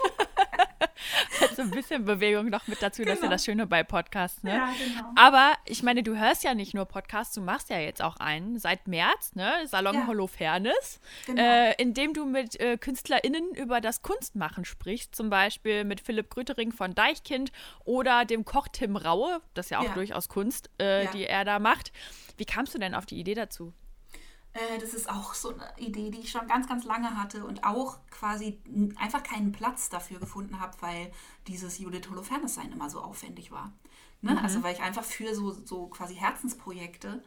so ein bisschen Bewegung noch mit dazu, genau. das ist ja genau. das Schöne bei Podcasts. Ne? Ja, genau. Aber ich meine, du hörst ja nicht nur Podcasts, du machst ja jetzt auch einen seit März, ne? Salon ja. Holofernes, genau. äh, in dem du mit äh, KünstlerInnen über das Kunstmachen sprichst, zum Beispiel mit Philipp Grütering von Deichkind oder dem Koch Tim Raue, das ist ja auch ja. durchaus Kunst, äh, die er da macht. Wie kamst du denn auf die Idee dazu? Äh, das ist auch so eine Idee, die ich schon ganz, ganz lange hatte und auch quasi einfach keinen Platz dafür gefunden habe, weil dieses Judith Holofernes-Sein immer so aufwendig war. Ne? Mhm. Also weil ich einfach für so, so quasi Herzensprojekte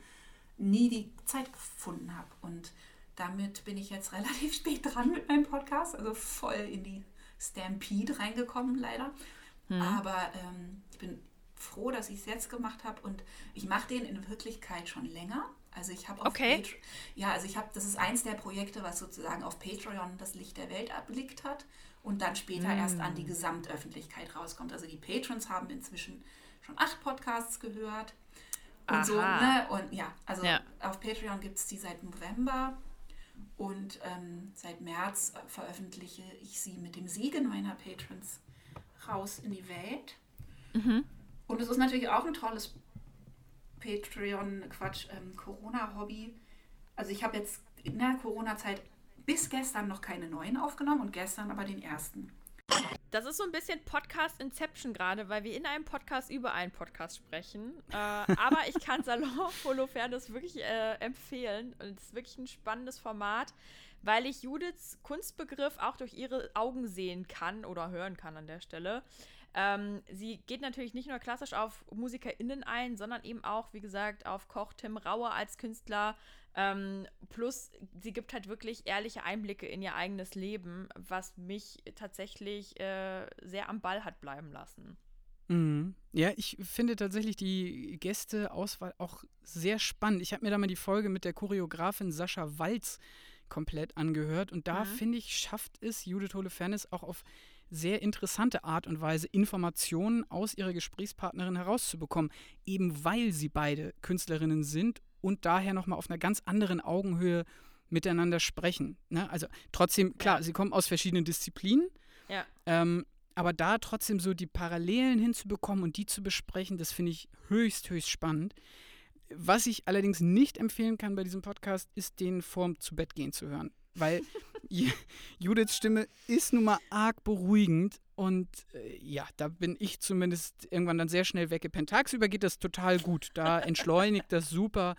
nie die Zeit gefunden habe. Und damit bin ich jetzt relativ spät dran mit meinem Podcast, also voll in die Stampede reingekommen leider. Mhm. Aber ähm, ich bin froh, dass ich es jetzt gemacht habe und ich mache den in Wirklichkeit schon länger. Also ich habe okay. ja, also ich habe, das ist eins der Projekte, was sozusagen auf Patreon das Licht der Welt erblickt hat und dann später mm. erst an die Gesamtöffentlichkeit rauskommt. Also die Patrons haben inzwischen schon acht Podcasts gehört. Und Aha. so, ne? Und ja, also ja. auf Patreon gibt es die seit November und ähm, seit März veröffentliche ich sie mit dem Segen meiner Patrons raus in die Welt. Mhm. Und es ist natürlich auch ein tolles Patreon, Quatsch, ähm, Corona-Hobby. Also ich habe jetzt in der Corona-Zeit bis gestern noch keine neuen aufgenommen und gestern aber den ersten. Das ist so ein bisschen Podcast Inception gerade, weil wir in einem Podcast über einen Podcast sprechen. Äh, aber ich kann Salon Holofernes wirklich äh, empfehlen. Und es ist wirklich ein spannendes Format, weil ich Judiths Kunstbegriff auch durch ihre Augen sehen kann oder hören kann an der Stelle. Ähm, sie geht natürlich nicht nur klassisch auf MusikerInnen ein, sondern eben auch, wie gesagt, auf Koch Tim Rauer als Künstler. Ähm, plus, sie gibt halt wirklich ehrliche Einblicke in ihr eigenes Leben, was mich tatsächlich äh, sehr am Ball hat bleiben lassen. Mhm. Ja, ich finde tatsächlich die Gästeauswahl auch sehr spannend. Ich habe mir da mal die Folge mit der Choreografin Sascha Walz komplett angehört und da mhm. finde ich, schafft es Judith Holofernes auch auf sehr interessante Art und Weise Informationen aus ihrer Gesprächspartnerin herauszubekommen, eben weil sie beide Künstlerinnen sind und daher nochmal auf einer ganz anderen Augenhöhe miteinander sprechen. Ne? Also trotzdem, klar, ja. sie kommen aus verschiedenen Disziplinen, ja. ähm, aber da trotzdem so die Parallelen hinzubekommen und die zu besprechen, das finde ich höchst, höchst spannend. Was ich allerdings nicht empfehlen kann bei diesem Podcast, ist den vorm zu Bett gehen zu hören weil Judiths Stimme ist nun mal arg beruhigend und äh, ja, da bin ich zumindest irgendwann dann sehr schnell weggepennt. Tagsüber geht das total gut, da entschleunigt das super,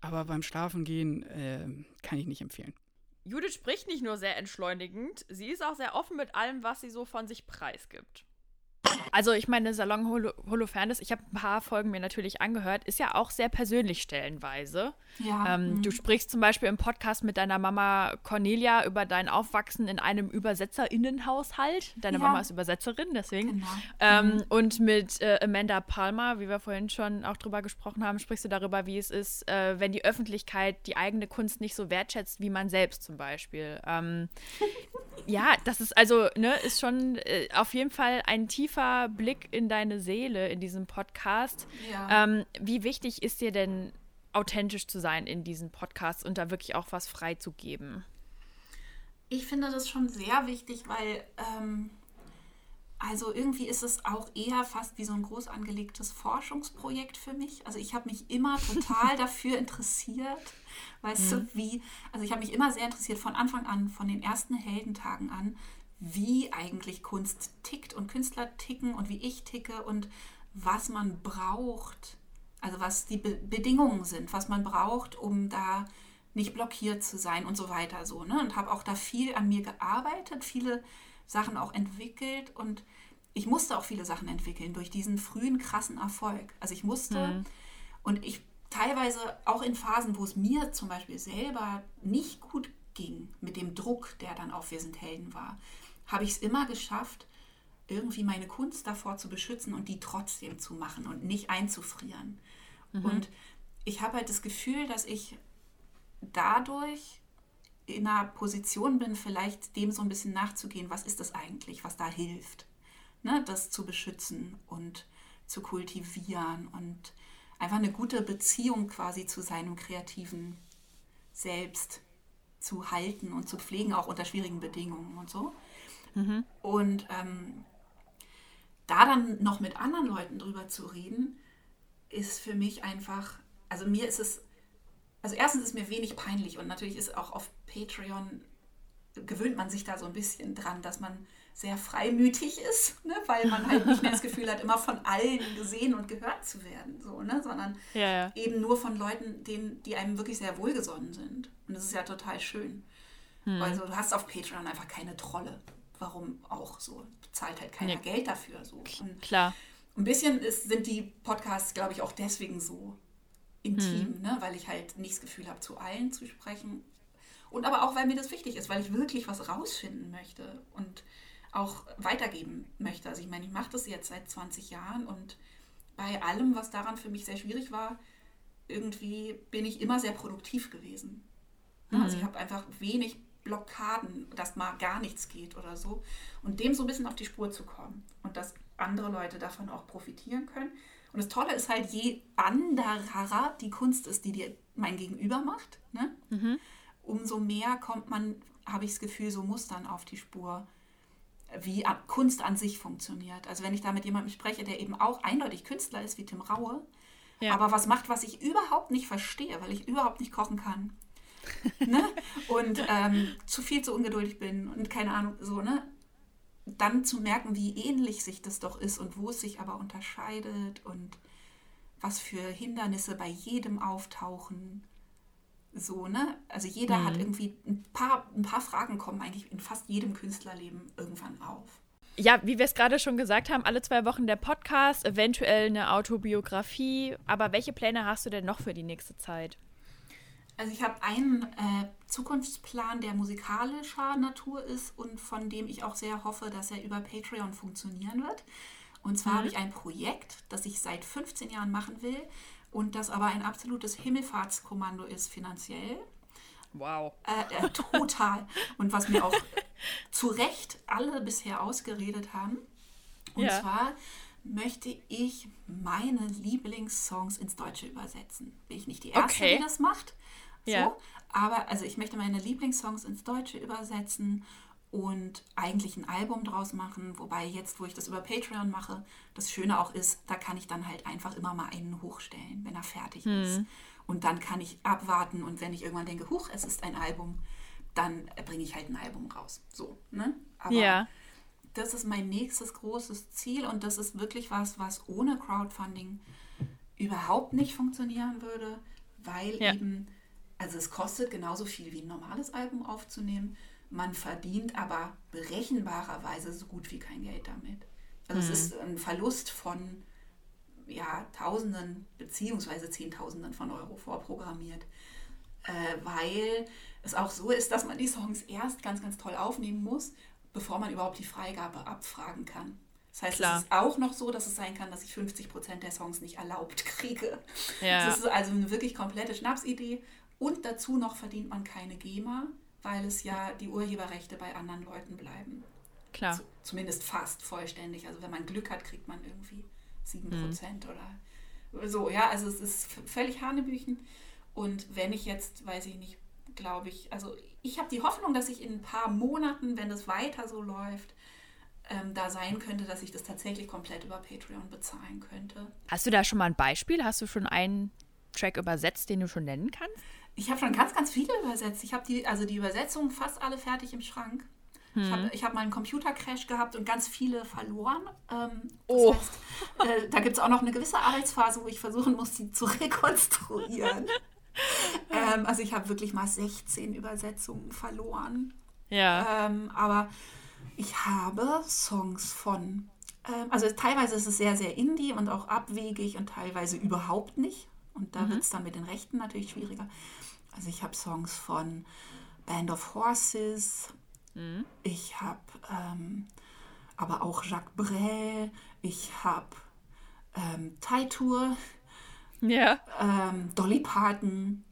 aber beim Schlafengehen äh, kann ich nicht empfehlen. Judith spricht nicht nur sehr entschleunigend, sie ist auch sehr offen mit allem, was sie so von sich preisgibt. Also ich meine, Salon Holo Holofernes, ich habe ein paar Folgen mir natürlich angehört, ist ja auch sehr persönlich stellenweise. Ja. Ähm, mhm. Du sprichst zum Beispiel im Podcast mit deiner Mama Cornelia über dein Aufwachsen in einem Übersetzerinnenhaushalt. Deine ja. Mama ist Übersetzerin, deswegen. Genau. Ähm, mhm. Und mit äh, Amanda Palmer, wie wir vorhin schon auch drüber gesprochen haben, sprichst du darüber, wie es ist, äh, wenn die Öffentlichkeit die eigene Kunst nicht so wertschätzt wie man selbst zum Beispiel. Ähm, ja, das ist also, ne, ist schon äh, auf jeden Fall ein tiefer Blick in deine Seele in diesem Podcast. Ja. Ähm, wie wichtig ist dir denn authentisch zu sein in diesen Podcasts und da wirklich auch was freizugeben? Ich finde das schon sehr wichtig, weil ähm, also irgendwie ist es auch eher fast wie so ein groß angelegtes Forschungsprojekt für mich. Also ich habe mich immer total dafür interessiert, weißt mhm. du, wie, also ich habe mich immer sehr interessiert von Anfang an, von den ersten Heldentagen an, wie eigentlich Kunst tickt und Künstler ticken und wie ich ticke und was man braucht, also was die Be Bedingungen sind, was man braucht, um da nicht blockiert zu sein und so weiter so. Ne? Und habe auch da viel an mir gearbeitet, viele Sachen auch entwickelt und ich musste auch viele Sachen entwickeln durch diesen frühen krassen Erfolg. Also ich musste mhm. und ich teilweise auch in Phasen, wo es mir zum Beispiel selber nicht gut ging mit dem Druck, der dann auf Wir sind Helden war, habe ich es immer geschafft, irgendwie meine Kunst davor zu beschützen und die trotzdem zu machen und nicht einzufrieren. Mhm. Und ich habe halt das Gefühl, dass ich dadurch in einer Position bin, vielleicht dem so ein bisschen nachzugehen, was ist das eigentlich, was da hilft, ne? das zu beschützen und zu kultivieren und einfach eine gute Beziehung quasi zu seinem kreativen Selbst zu halten und zu pflegen, auch unter schwierigen Bedingungen und so. Mhm. Und ähm, da dann noch mit anderen Leuten drüber zu reden, ist für mich einfach, also mir ist es, also erstens ist mir wenig peinlich und natürlich ist auch auf Patreon, gewöhnt man sich da so ein bisschen dran, dass man sehr freimütig ist, ne? weil man halt nicht mehr das Gefühl hat, immer von allen gesehen und gehört zu werden, so, ne? sondern ja, ja. eben nur von Leuten, denen, die einem wirklich sehr wohlgesonnen sind. Und das ist ja total schön. Hm. Also du hast auf Patreon einfach keine Trolle. Warum auch so? Zahlt halt keiner nee. Geld dafür. So. Und Klar. Ein bisschen ist, sind die Podcasts, glaube ich, auch deswegen so intim, hm. ne? weil ich halt nicht das Gefühl habe, zu allen zu sprechen. Und aber auch, weil mir das wichtig ist, weil ich wirklich was rausfinden möchte. Und auch weitergeben möchte. Also ich meine, ich mache das jetzt seit 20 Jahren und bei allem, was daran für mich sehr schwierig war, irgendwie bin ich immer sehr produktiv gewesen. Mhm. Also ich habe einfach wenig Blockaden, dass mal gar nichts geht oder so. Und dem so ein bisschen auf die Spur zu kommen und dass andere Leute davon auch profitieren können. Und das Tolle ist halt, je anderer die Kunst ist, die dir mein Gegenüber macht, ne? Mhm. umso mehr kommt man, habe ich das Gefühl, so Mustern auf die Spur wie Kunst an sich funktioniert. Also wenn ich da mit jemandem spreche, der eben auch eindeutig Künstler ist, wie Tim Raue, ja. aber was macht, was ich überhaupt nicht verstehe, weil ich überhaupt nicht kochen kann. Ne? Und ähm, zu viel zu ungeduldig bin und keine Ahnung, so, ne? Dann zu merken, wie ähnlich sich das doch ist und wo es sich aber unterscheidet und was für Hindernisse bei jedem auftauchen. So, ne? Also jeder mhm. hat irgendwie ein paar, ein paar Fragen kommen eigentlich in fast jedem Künstlerleben irgendwann auf. Ja, wie wir es gerade schon gesagt haben, alle zwei Wochen der Podcast, eventuell eine Autobiografie. Aber welche Pläne hast du denn noch für die nächste Zeit? Also ich habe einen äh, Zukunftsplan, der musikalischer Natur ist und von dem ich auch sehr hoffe, dass er über Patreon funktionieren wird. Und zwar mhm. habe ich ein Projekt, das ich seit 15 Jahren machen will, und das aber ein absolutes Himmelfahrtskommando ist finanziell. Wow. Äh, äh, total. und was mir auch zu Recht alle bisher ausgeredet haben. Und ja. zwar möchte ich meine Lieblingssongs ins Deutsche übersetzen. Bin ich nicht die Erste, okay. die das macht. So, ja. Aber also ich möchte meine Lieblingssongs ins Deutsche übersetzen und eigentlich ein Album draus machen. Wobei jetzt, wo ich das über Patreon mache, das Schöne auch ist, da kann ich dann halt einfach immer mal einen hochstellen, wenn er fertig hm. ist. Und dann kann ich abwarten und wenn ich irgendwann denke, huch, es ist ein Album, dann bringe ich halt ein Album raus. So, ne? Aber ja. das ist mein nächstes großes Ziel und das ist wirklich was, was ohne Crowdfunding überhaupt nicht funktionieren würde, weil ja. eben, also es kostet genauso viel wie ein normales Album aufzunehmen man verdient aber berechenbarerweise so gut wie kein Geld damit. Also mhm. es ist ein Verlust von ja, Tausenden beziehungsweise Zehntausenden von Euro vorprogrammiert, äh, weil es auch so ist, dass man die Songs erst ganz, ganz toll aufnehmen muss, bevor man überhaupt die Freigabe abfragen kann. Das heißt, Klar. es ist auch noch so, dass es sein kann, dass ich 50 Prozent der Songs nicht erlaubt kriege. Ja. Das ist also eine wirklich komplette Schnapsidee. Und dazu noch verdient man keine GEMA weil es ja die Urheberrechte bei anderen Leuten bleiben. Klar. Z zumindest fast vollständig. Also wenn man Glück hat, kriegt man irgendwie 7% mhm. oder so. Ja, also es ist völlig Hanebüchen. Und wenn ich jetzt, weiß ich nicht, glaube ich, also ich habe die Hoffnung, dass ich in ein paar Monaten, wenn es weiter so läuft, ähm, da sein könnte, dass ich das tatsächlich komplett über Patreon bezahlen könnte. Hast du da schon mal ein Beispiel? Hast du schon einen Track übersetzt, den du schon nennen kannst? Ich habe schon ganz, ganz viele übersetzt. Ich habe die, also die Übersetzungen fast alle fertig im Schrank. Hm. Ich habe hab mal einen Computercrash gehabt und ganz viele verloren. Ähm, oh. Heißt, äh, da gibt es auch noch eine gewisse Arbeitsphase, wo ich versuchen muss, die zu rekonstruieren. ähm, also ich habe wirklich mal 16 Übersetzungen verloren. Ja. Ähm, aber ich habe Songs von, ähm, also teilweise ist es sehr, sehr indie und auch abwegig und teilweise überhaupt nicht. Und da mhm. wird es dann mit den Rechten natürlich schwieriger. Also ich habe Songs von Band of Horses. Mhm. Ich habe ähm, aber auch Jacques Brel. Ich habe ähm, Thai Tour, Ja. ähm, Dolly Parton,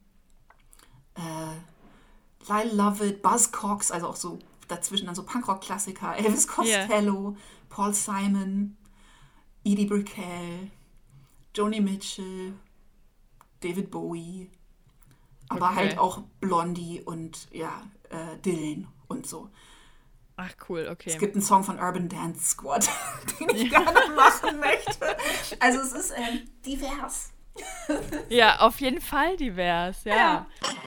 äh, Lyle Lovett, Buzzcocks, also auch so dazwischen dann so Punkrock-Klassiker, Elvis Costello, Paul Simon, Edie Brickell, Joni Mitchell, David Bowie, aber Okay. halt auch Blondie und ja, äh, Dylan und so. Ach, cool, okay. Es gibt einen Song von Urban Dance Squad, den ich gerne machen möchte. Also es ist ähm, divers. Ja, auf jeden Fall divers, ja. Ja.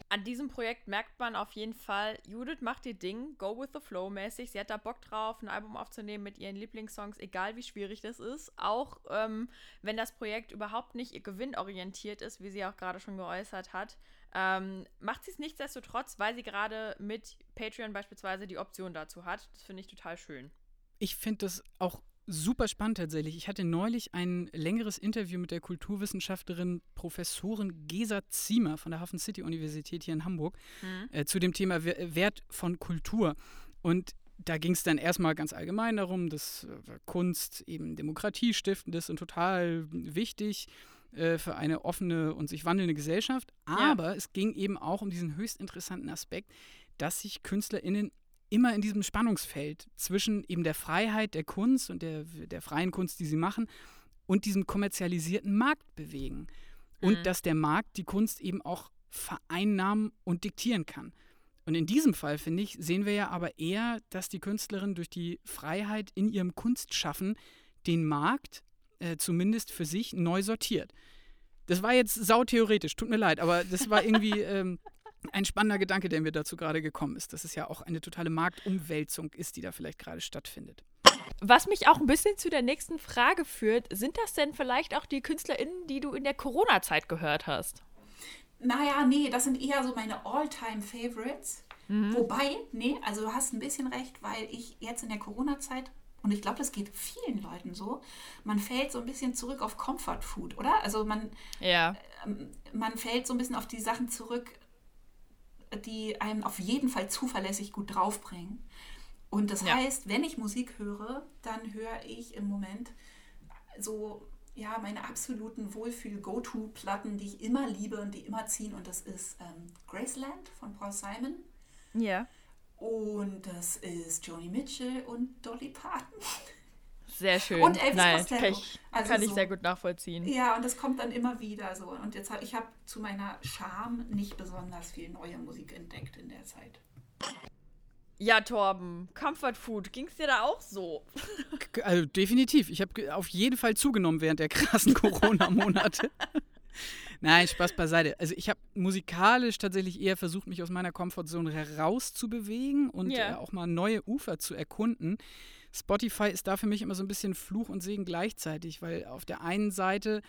An diesem Projekt merkt man auf jeden Fall, Judith macht ihr Ding, go with the flow mäßig. Sie hat da Bock drauf, ein Album aufzunehmen mit ihren Lieblingssongs, egal wie schwierig das ist. Auch ähm, wenn das Projekt überhaupt nicht ihr gewinnorientiert ist, wie sie auch gerade schon geäußert hat, ähm, macht sie es nichtsdestotrotz, weil sie gerade mit Patreon beispielsweise die Option dazu hat. Das finde ich total schön. Ich finde das auch super spannend tatsächlich. Ich hatte neulich ein längeres Interview mit der Kulturwissenschaftlerin Professorin Gesa Ziemer von der Hafen City Universität hier in Hamburg äh, zu dem Thema We- Wert von Kultur. Und da ging es dann erstmal ganz allgemein darum, dass äh, Kunst eben demokratiestiftend ist und total wichtig äh, für eine offene und sich wandelnde Gesellschaft. Ja. Aber es ging eben auch um diesen höchst interessanten Aspekt, dass sich KünstlerInnen immer in diesem Spannungsfeld zwischen eben der Freiheit der Kunst und der, der freien Kunst, die sie machen, und diesem kommerzialisierten Markt bewegen. Und Mhm. dass der Markt die Kunst eben auch vereinnahmen und diktieren kann. Und in diesem Fall, finde ich, sehen wir ja aber eher, dass die Künstlerin durch die Freiheit in ihrem Kunstschaffen den Markt äh, zumindest für sich neu sortiert. Das war jetzt sautheoretisch, tut mir leid, aber das war irgendwie ähm, ein spannender Gedanke, der mir dazu gerade gekommen ist, dass es ja auch eine totale Marktumwälzung ist, die da vielleicht gerade stattfindet. Was mich auch ein bisschen zu der nächsten Frage führt, sind das denn vielleicht auch die KünstlerInnen, die du in der Corona-Zeit gehört hast? Naja, nee, das sind eher so meine All-Time-Favorites. Wobei, nee, also du hast ein bisschen recht, weil ich jetzt in der Corona-Zeit, und ich glaube, das geht vielen Leuten so, man fällt so ein bisschen zurück auf Comfort Food, oder? Also man, Ja. man fällt so ein bisschen auf die Sachen zurück, die einem auf jeden Fall zuverlässig gut draufbringen. Und das Ja. heißt, wenn ich Musik höre, dann höre ich im Moment so ja meine absoluten Wohlfühl-Go-To-Platten, die ich immer liebe und die immer ziehen. Und das ist ähm, Graceland von Paul Simon. Ja. Und das ist Joni Mitchell und Dolly Parton. Sehr schön. Und Elvis Nein, Costello. kann ich, Also kann ich so. sehr gut nachvollziehen. Ja, und das kommt dann immer wieder so. Und jetzt habe ich habe zu meiner Scham nicht besonders viel neue Musik entdeckt in der Zeit. Ja, Torben, Comfort Food, ging es dir da auch so? Also definitiv. Ich habe auf jeden Fall zugenommen während der krassen Corona-Monate. Nein, Spaß beiseite. Also ich habe musikalisch tatsächlich eher versucht, mich aus meiner Komfortzone herauszubewegen und Ja. äh, auch mal neue Ufer zu erkunden. Spotify ist da für mich immer so ein bisschen Fluch und Segen gleichzeitig, weil auf der einen Seite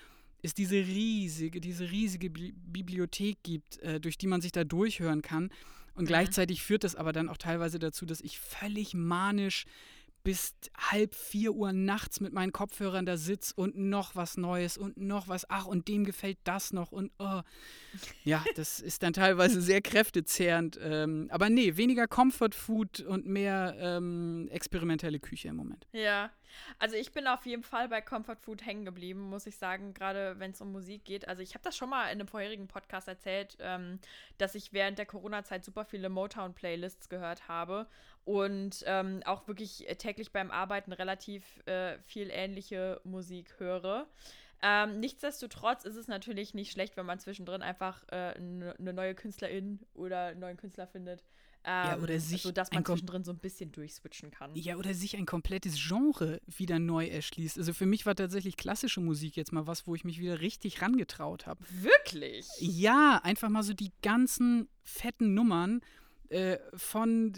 es diese riesige, diese riesige Bi Bibliothek gibt, äh, durch die man sich da durchhören kann. Und gleichzeitig führt das aber dann auch teilweise dazu, dass ich völlig manisch bis halb vier Uhr nachts mit meinen Kopfhörern da sitze und noch was Neues und noch was, ach, und dem gefällt das noch und oh. Ja, das ist dann teilweise sehr kräftezehrend. Ähm, aber nee, weniger Comfort Food und mehr ähm, experimentelle Küche im Moment. Ja, also ich bin auf jeden Fall bei Comfort Food hängen geblieben, muss ich sagen, gerade wenn es um Musik geht. Also ich habe das schon mal in einem vorherigen Podcast erzählt, ähm, dass ich während der Corona-Zeit super viele Motown-Playlists gehört habe und ähm, auch wirklich täglich beim Arbeiten relativ äh, viel ähnliche Musik höre. Ähm, nichtsdestotrotz ist es natürlich nicht schlecht, wenn man zwischendrin einfach äh, eine neue Künstlerin oder einen neuen Künstler findet. Ähm, oder sich sodass man zwischendrin so ein bisschen durchswitchen kann. Ja, oder sich ein komplettes Genre wieder neu erschließt. Also für mich war tatsächlich klassische Musik jetzt mal was, wo ich mich wieder richtig rangetraut habe. Wirklich? Ja, einfach mal so die ganzen fetten Nummern äh, von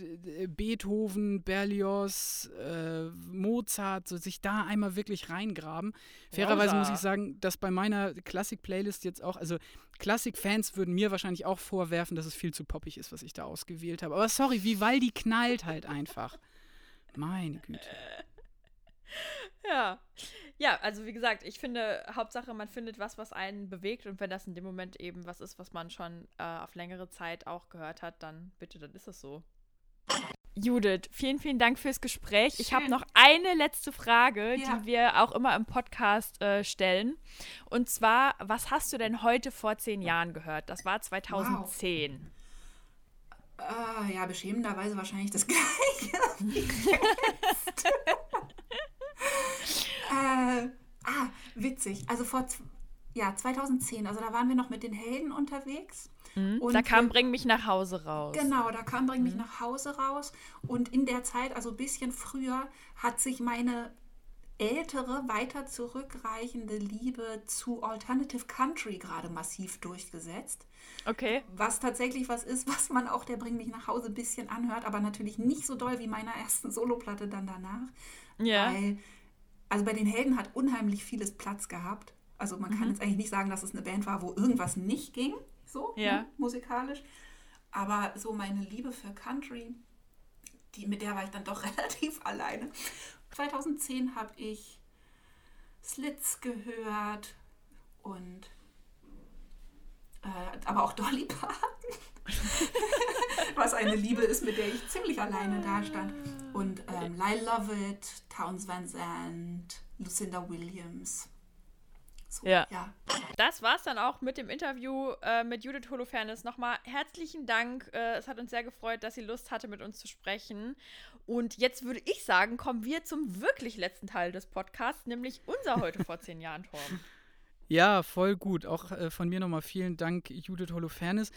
Beethoven, Berlioz, äh, Mozart, so sich da einmal wirklich reingraben. Fairerweise muss ich sagen, dass bei meiner Klassik-Playlist jetzt auch, also Klassik-Fans würden mir wahrscheinlich auch vorwerfen, dass es viel zu poppig ist, was ich da ausgewählt habe. Aber sorry, Vivaldi knallt halt einfach. Meine Güte. Ja. Ja, also wie gesagt, ich finde, Hauptsache, man findet was, was einen bewegt und wenn das in dem Moment eben was ist, was man schon äh, auf längere Zeit auch gehört hat, dann bitte, dann ist es so. Judith, vielen, vielen Dank fürs Gespräch. Schön. Ich habe noch eine letzte Frage, ja. die wir auch immer im Podcast äh, stellen. Und zwar, was hast du denn heute vor zehn Jahren gehört? Das war 2010. Wow. Uh, ja, beschämenderweise wahrscheinlich das Gleiche. Äh, ah, witzig. Also vor ja, 2010, also da waren wir noch mit den Helden unterwegs. Mhm. da kam Bring mich nach Hause raus. Genau, da kam Bring mich mhm. nach Hause raus. Und in der Zeit, also ein bisschen früher, hat sich meine ältere, weiter zurückreichende Liebe zu Alternative Country gerade massiv durchgesetzt. Okay. Was tatsächlich was ist, was man auch der Bring mich nach Hause ein bisschen anhört, aber natürlich nicht so doll wie meiner ersten Soloplatte dann danach. Ja. Weil, also bei den Helden hat unheimlich vieles Platz gehabt. Also man mhm. kann jetzt eigentlich nicht sagen, dass es eine Band war, wo irgendwas nicht ging, so ja. ne, musikalisch. Aber so meine Liebe für Country, die, mit der war ich dann doch relativ alleine. 2010 habe ich Slits gehört und aber auch Dolly Parton. Was eine Liebe ist, mit der ich ziemlich alleine dastand. Und ähm, Lyle Lovett, Towns Van Zandt, Lucinda Williams. So, ja. ja. Das war's dann auch mit dem Interview äh, mit Judith Holofernes. Nochmal herzlichen Dank. Äh, es hat uns sehr gefreut, dass sie Lust hatte, mit uns zu sprechen. Und jetzt würde ich sagen, kommen wir zum wirklich letzten Teil des Podcasts, nämlich unser heute vor zehn Jahren, Torben. Ja, voll gut. Auch äh, von mir nochmal vielen Dank, Judith Holofernes.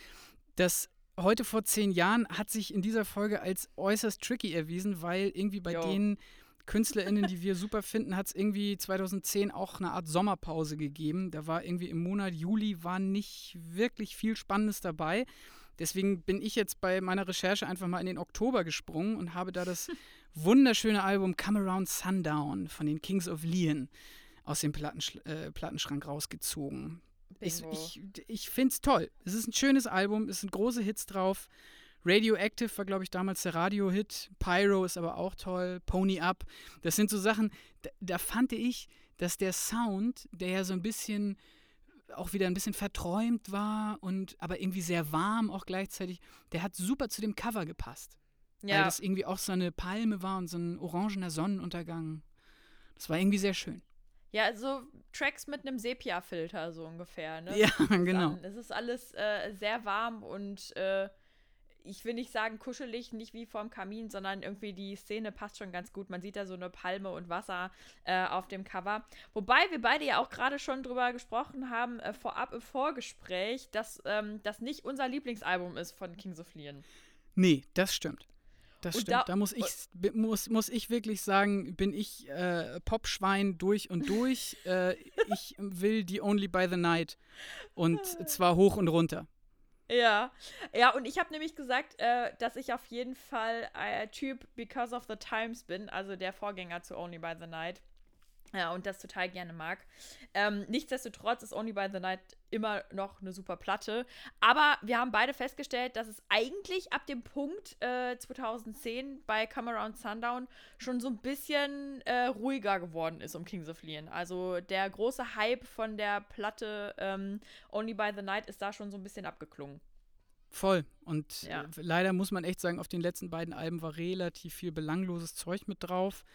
Das heute vor zehn Jahren hat sich in dieser Folge als äußerst tricky erwiesen, weil irgendwie bei jo. denen KünstlerInnen, die wir super finden, hat es irgendwie 2010 auch eine Art Sommerpause gegeben. Da war irgendwie im Monat Juli war nicht wirklich viel Spannendes dabei. Deswegen bin ich jetzt bei meiner Recherche einfach mal in den Oktober gesprungen und habe da das wunderschöne Album Come Around Sundown von den Kings of Leon aus dem Plattensch äh, Plattenschrank rausgezogen. Ich, ich, ich finde es toll. Es ist ein schönes Album, es sind große Hits drauf. Radioactive war, glaube ich, damals der Radio-Hit. Pyro ist aber auch toll. Pony Up. Das sind so Sachen, da, da fand ich, dass der Sound, der ja so ein bisschen auch wieder ein bisschen verträumt war und aber irgendwie sehr warm auch gleichzeitig, der hat super zu dem Cover gepasst. Ja. Weil das irgendwie auch so eine Palme war und so ein orangener Sonnenuntergang. Das war irgendwie sehr schön. Ja, so Tracks mit einem Sepia-Filter so ungefähr, ne? Ja, genau. Es ist alles äh, sehr warm und äh, ich will nicht sagen kuschelig, nicht wie vorm Kamin, sondern irgendwie die Szene passt schon ganz gut. Man sieht da so eine Palme und Wasser äh, auf dem Cover. Wobei wir beide ja auch gerade schon drüber gesprochen haben, äh, vorab im Vorgespräch, dass ähm, das nicht unser Lieblingsalbum ist von Kings of Leon. Nee, das stimmt. Das und stimmt. Da, da, muss ich, muss, muss ich wirklich sagen, bin ich äh, Popschwein durch und durch. äh, ich will die Only by the Night. Und zwar hoch und runter. Ja, ja, und ich habe nämlich gesagt, äh, dass ich auf jeden Fall äh, Typ Because of the Times bin, also der Vorgänger zu Only by the Night. Ja, und das total gerne mag. Ähm, nichtsdestotrotz ist Only by the Night immer noch eine super Platte. Aber wir haben beide festgestellt, dass es eigentlich ab dem Punkt äh, 2010 bei Come Around Sundown schon so ein bisschen äh, ruhiger geworden ist um Kings of Leon. Also der große Hype von der Platte ähm, Only by the Night ist da schon so ein bisschen abgeklungen. Voll. Und ja. leider muss man echt sagen, auf den letzten beiden Alben war relativ viel belangloses Zeug mit drauf.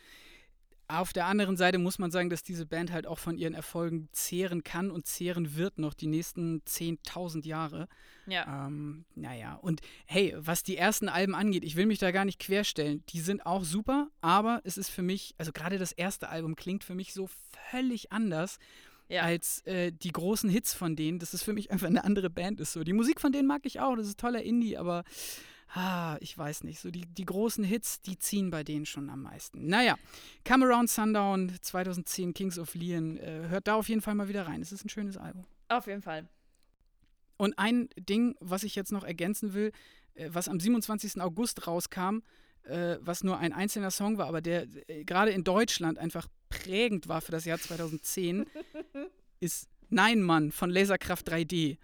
Auf der anderen Seite muss man sagen, dass diese Band halt auch von ihren Erfolgen zehren kann und zehren wird noch die nächsten 10.000 Jahre. Ja. Ähm, naja, und hey, was die ersten Alben angeht, ich will mich da gar nicht querstellen. Die sind auch super, aber es ist für mich, also gerade das erste Album klingt für mich so völlig anders ja. als äh, die großen Hits von denen. Das ist für mich einfach eine andere Band ist so. Die Musik von denen mag ich auch, das ist toller Indie, aber ah, ich weiß nicht, so die, die großen Hits, die ziehen bei denen schon am meisten. Naja, Come Around Sundown 2010, Kings of Leon, äh, hört da auf jeden Fall mal wieder rein. Es ist ein schönes Album. Auf jeden Fall. Und ein Ding, was ich jetzt noch ergänzen will, äh, was am 27. August rauskam, äh, was nur ein einzelner Song war, aber der äh, gerade in Deutschland einfach prägend war für das Jahr 2010, ist Nein Mann von Laserkraft 3D.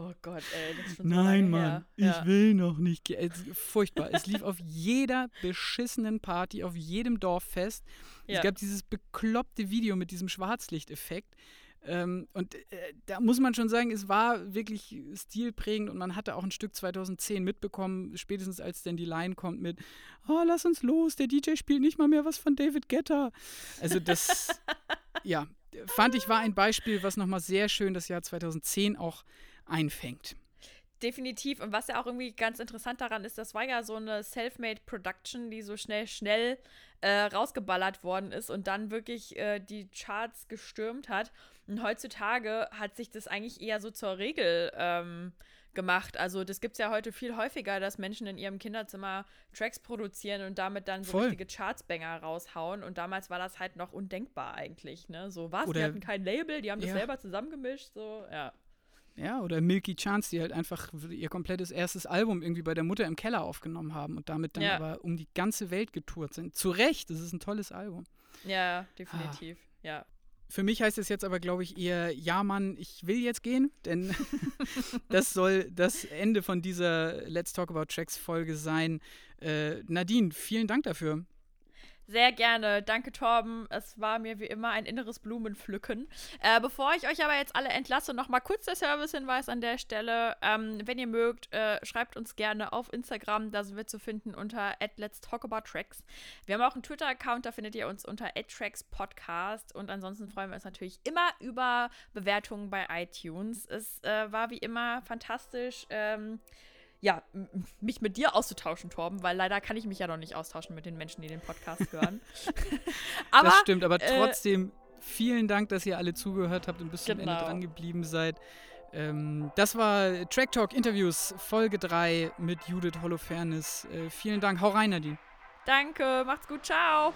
Oh Gott, ey. Das ist schon Nein, so Mann, her. ich ja. will noch nicht. Es, furchtbar. es lief auf jeder beschissenen Party, auf jedem Dorffest. Ja. Es gab dieses bekloppte Video mit diesem Schwarzlichteffekt. Ähm, und äh, da muss man schon sagen, es war wirklich stilprägend und man hatte auch ein Stück 2010 mitbekommen, spätestens als denn die Line kommt mit, oh, lass uns los, der DJ spielt nicht mal mehr was von David Guetta. Also das, ja, fand ich war ein Beispiel, was nochmal sehr schön das Jahr 2010 auch einfängt. Definitiv. Und was ja auch irgendwie ganz interessant daran ist, das war ja so eine Selfmade Production, die so schnell, schnell äh, rausgeballert worden ist und dann wirklich äh, die Charts gestürmt hat. Und heutzutage hat sich das eigentlich eher so zur Regel ähm, gemacht. Also das gibt es ja heute viel häufiger, dass Menschen in ihrem Kinderzimmer Tracks produzieren und damit dann so Voll. richtige Chartsbanger raushauen. Und damals war das halt noch undenkbar eigentlich. Ne? So was, Oder, die hatten kein Label, die haben ja. das selber zusammengemischt. So, ja. Ja, oder Milky Chance, die halt einfach ihr komplettes erstes Album irgendwie bei der Mutter im Keller aufgenommen haben und damit dann ja. aber um die ganze Welt getourt sind. Zu Recht, das ist ein tolles Album. Ja, definitiv. Ah. Ja. Für mich heißt es jetzt aber, glaube ich, eher, ja, Mann, ich will jetzt gehen, denn das soll das Ende von dieser Let's Talk About Tracks Folge sein. Äh, Nadine, vielen Dank dafür. Sehr gerne. Danke, Torben. Es war mir wie immer ein inneres Blumenpflücken. Äh, bevor ich euch aber jetzt alle entlasse, nochmal kurz der Servicehinweis an der Stelle. Ähm, wenn ihr mögt, äh, schreibt uns gerne auf Instagram. Da sind wir zu finden unter Let's Talk About Tracks. Wir haben auch einen Twitter-Account, da findet ihr uns unter Podcast. Und ansonsten freuen wir uns natürlich immer über Bewertungen bei iTunes. Es äh, war wie immer fantastisch. Ähm, ja, mich mit dir auszutauschen, Torben, weil leider kann ich mich ja noch nicht austauschen mit den Menschen, die den Podcast hören. aber, das stimmt, aber äh, trotzdem äh, vielen Dank, dass ihr alle zugehört habt und bis zum genau. Ende dran geblieben seid. Ähm, das war Track Talk Interviews Folge 3 mit Judith Holofernes. Äh, vielen Dank. Hau rein, Nadine. Danke, macht's gut, ciao.